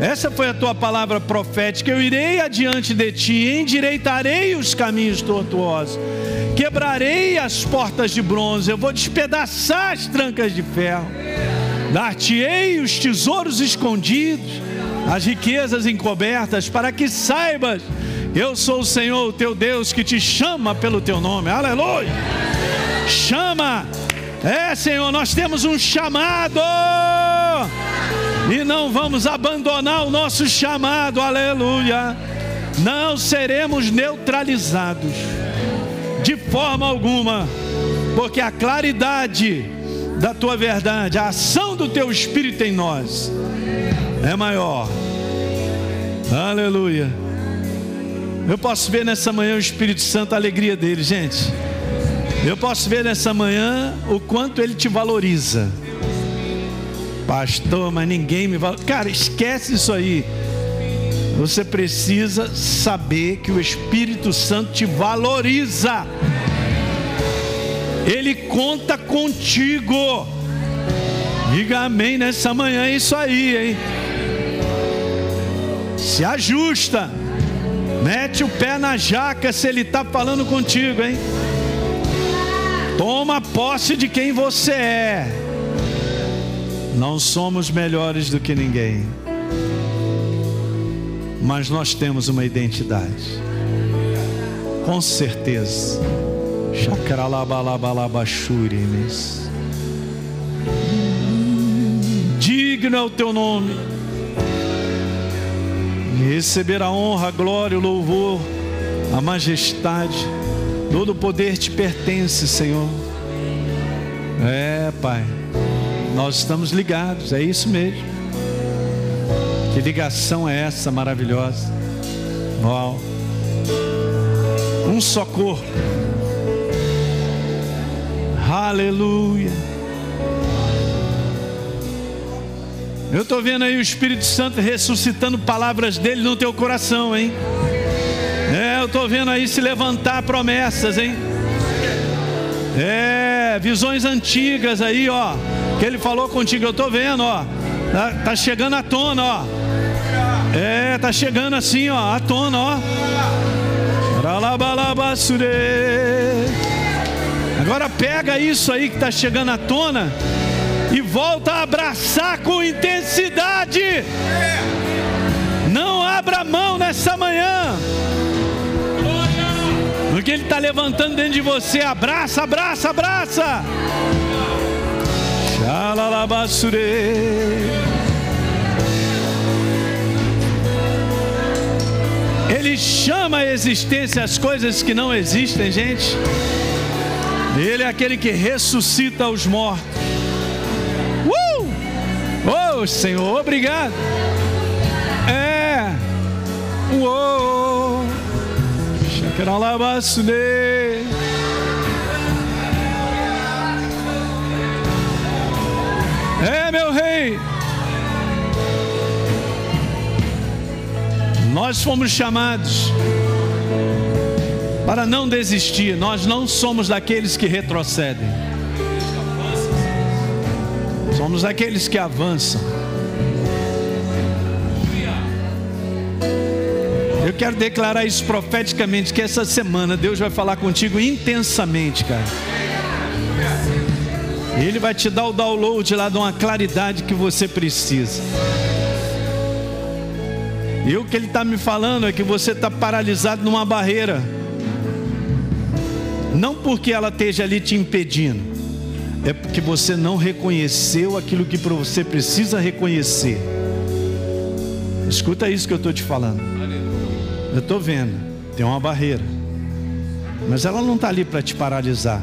essa foi a tua palavra profética. Eu irei adiante de ti, endireitarei os caminhos tortuosos, quebrarei as portas de bronze, eu vou despedaçar as trancas de ferro, dar-te-ei os tesouros escondidos, as riquezas encobertas, para que saibas, eu sou o Senhor, o teu Deus, que te chama pelo teu nome. Aleluia! Chama é, Senhor, nós temos um chamado. E não vamos abandonar o nosso chamado, aleluia. Não seremos neutralizados de forma alguma, porque a claridade da tua verdade, a ação do teu espírito em nós é maior. Aleluia. Eu posso ver nessa manhã o Espírito Santo, a alegria dele, gente. Eu posso ver nessa manhã o quanto ele te valoriza. Pastor, mas ninguém me valoriza. Cara, esquece isso aí. Você precisa saber que o Espírito Santo te valoriza. Ele conta contigo. Diga amém nessa manhã, é isso aí, hein? Se ajusta. Mete o pé na jaca se ele está falando contigo, hein? Toma posse de quem você é. Não somos melhores do que ninguém, mas nós temos uma identidade. Com certeza. Digno é o teu nome. Receber a honra, a glória, o louvor, a majestade Todo o poder te pertence, Senhor. É, Pai. nós estamos ligados, é isso mesmo. Que ligação é essa maravilhosa? Uau. Um só corpo. Aleluia. Eu estou vendo aí o Espírito Santo ressuscitando palavras dele no teu coração, hein? É, eu estou vendo aí se levantar promessas, hein? É, visões antigas aí, ó. Que ele falou contigo, eu estou vendo, ó. Tá, tá, chegando à tona, ó. É, tá chegando assim, ó, à tona, ó. Agora pega isso aí que está chegando à tona e volta a abraçar com intensidade. Não abra mão nessa manhã. Porque Ele está levantando dentro de você. Abraça, abraça, abraça. Xalalabassure. Ele chama a existência as coisas que não existem, gente. Ele é aquele que ressuscita os mortos. Oh, Senhor, obrigado. É. Uou. É, meu rei. Nós fomos chamados para não desistir. Nós não somos daqueles que retrocedem. Somos daqueles que avançam. Quero declarar isso profeticamente que essa semana Deus vai falar contigo intensamente, cara. Ele vai te dar o download lá de uma claridade que você precisa. E o que ele está me falando é que você está paralisado numa barreira. Não porque ela esteja ali te impedindo, é porque você não reconheceu aquilo que você precisa reconhecer. Escuta isso que eu estou te falando. Eu estou vendo, tem uma barreira, mas ela não está ali para te paralisar.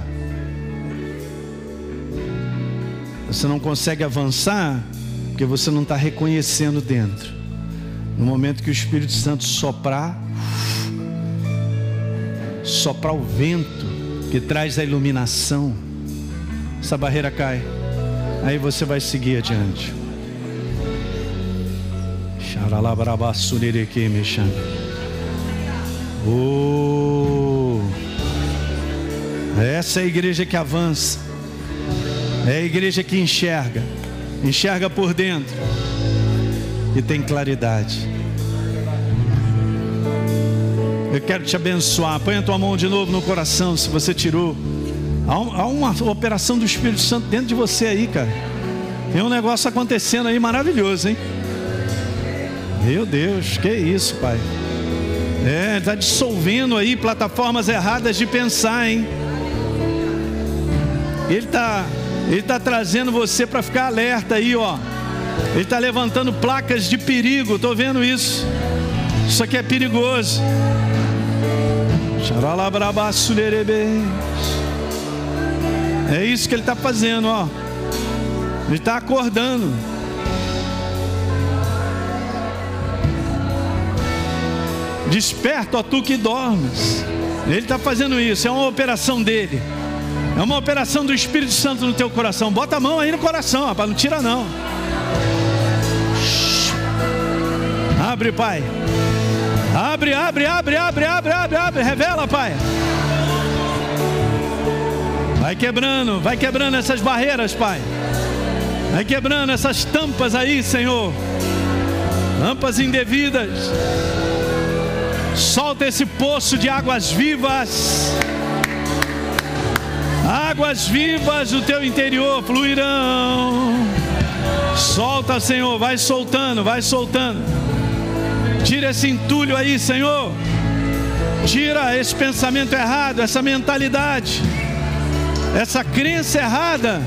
Você não consegue avançar porque você não está reconhecendo dentro. No momento que o Espírito Santo soprar, soprar o vento que traz a iluminação, essa barreira cai. Aí você vai seguir adiante. Oh, essa é a igreja que avança, é a igreja que enxerga, enxerga por dentro e tem claridade. Eu quero te abençoar. Põe a tua mão de novo no coração, se você tirou. Há, uma operação do Espírito Santo dentro de você aí, cara. Tem um negócio acontecendo aí maravilhoso, hein? Meu Deus, que isso, Pai. É, está dissolvendo aí plataformas erradas de pensar, hein? Ele está ele tá trazendo você para ficar alerta aí, ó. Ele está levantando placas de perigo, estou vendo isso. Isso aqui é perigoso. É isso que ele está fazendo, ó. Ele está acordando. Desperta, ó tu que dormes. Ele está fazendo isso, é uma operação dele. É uma operação do Espírito Santo no teu coração. Bota a mão aí no coração, rapaz, não tira não. Abre, Pai. Abre, abre, abre, abre, abre, abre, abre. Revela, Pai. Vai quebrando, vai quebrando essas barreiras, Pai. Vai quebrando essas tampas aí, Senhor. Tampas indevidas. Solta esse poço de águas vivas. Águas vivas do teu interior fluirão. Solta, Senhor, vai soltando, vai soltando. Tira esse entulho aí, Senhor. Tira esse pensamento errado, essa mentalidade, essa crença errada.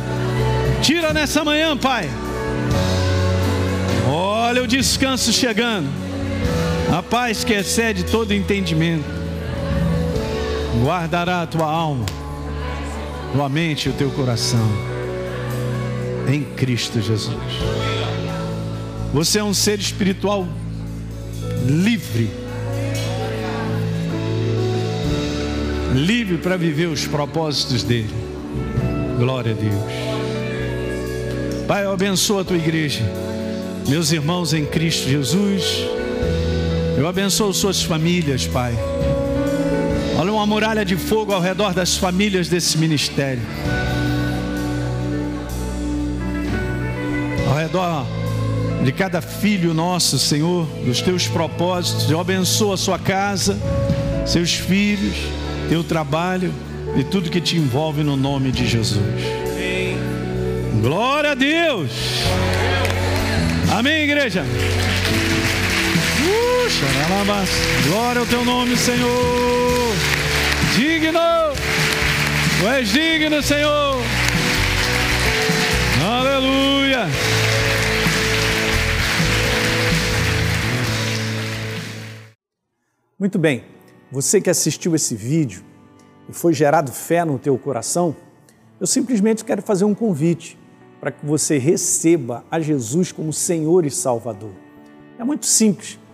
Tira nessa manhã, Pai. Olha o descanso chegando. A paz que excede todo entendimento. Guardará a tua alma, tua mente e o teu coração. em Cristo Jesus. Você é um ser espiritual livre. Livre para viver os propósitos dele. Glória a Deus. Pai, eu abençoo a tua igreja, meus irmãos em Cristo Jesus. Eu abençoo suas famílias, Pai. Olha uma muralha de fogo ao redor das famílias desse ministério. Ao redor de cada filho nosso, Senhor, dos teus propósitos. Eu abençoo a sua casa, seus filhos, teu trabalho e tudo que te envolve no nome de Jesus. Glória a Deus. Amém, igreja. Uh, Glória ao teu nome, Senhor. Digno. Tu és digno, Senhor. Aleluia. Muito bem, você que assistiu esse vídeo e foi gerado fé no teu coração, eu simplesmente quero fazer um convite para que você receba a Jesus como Senhor e Salvador. É muito simples,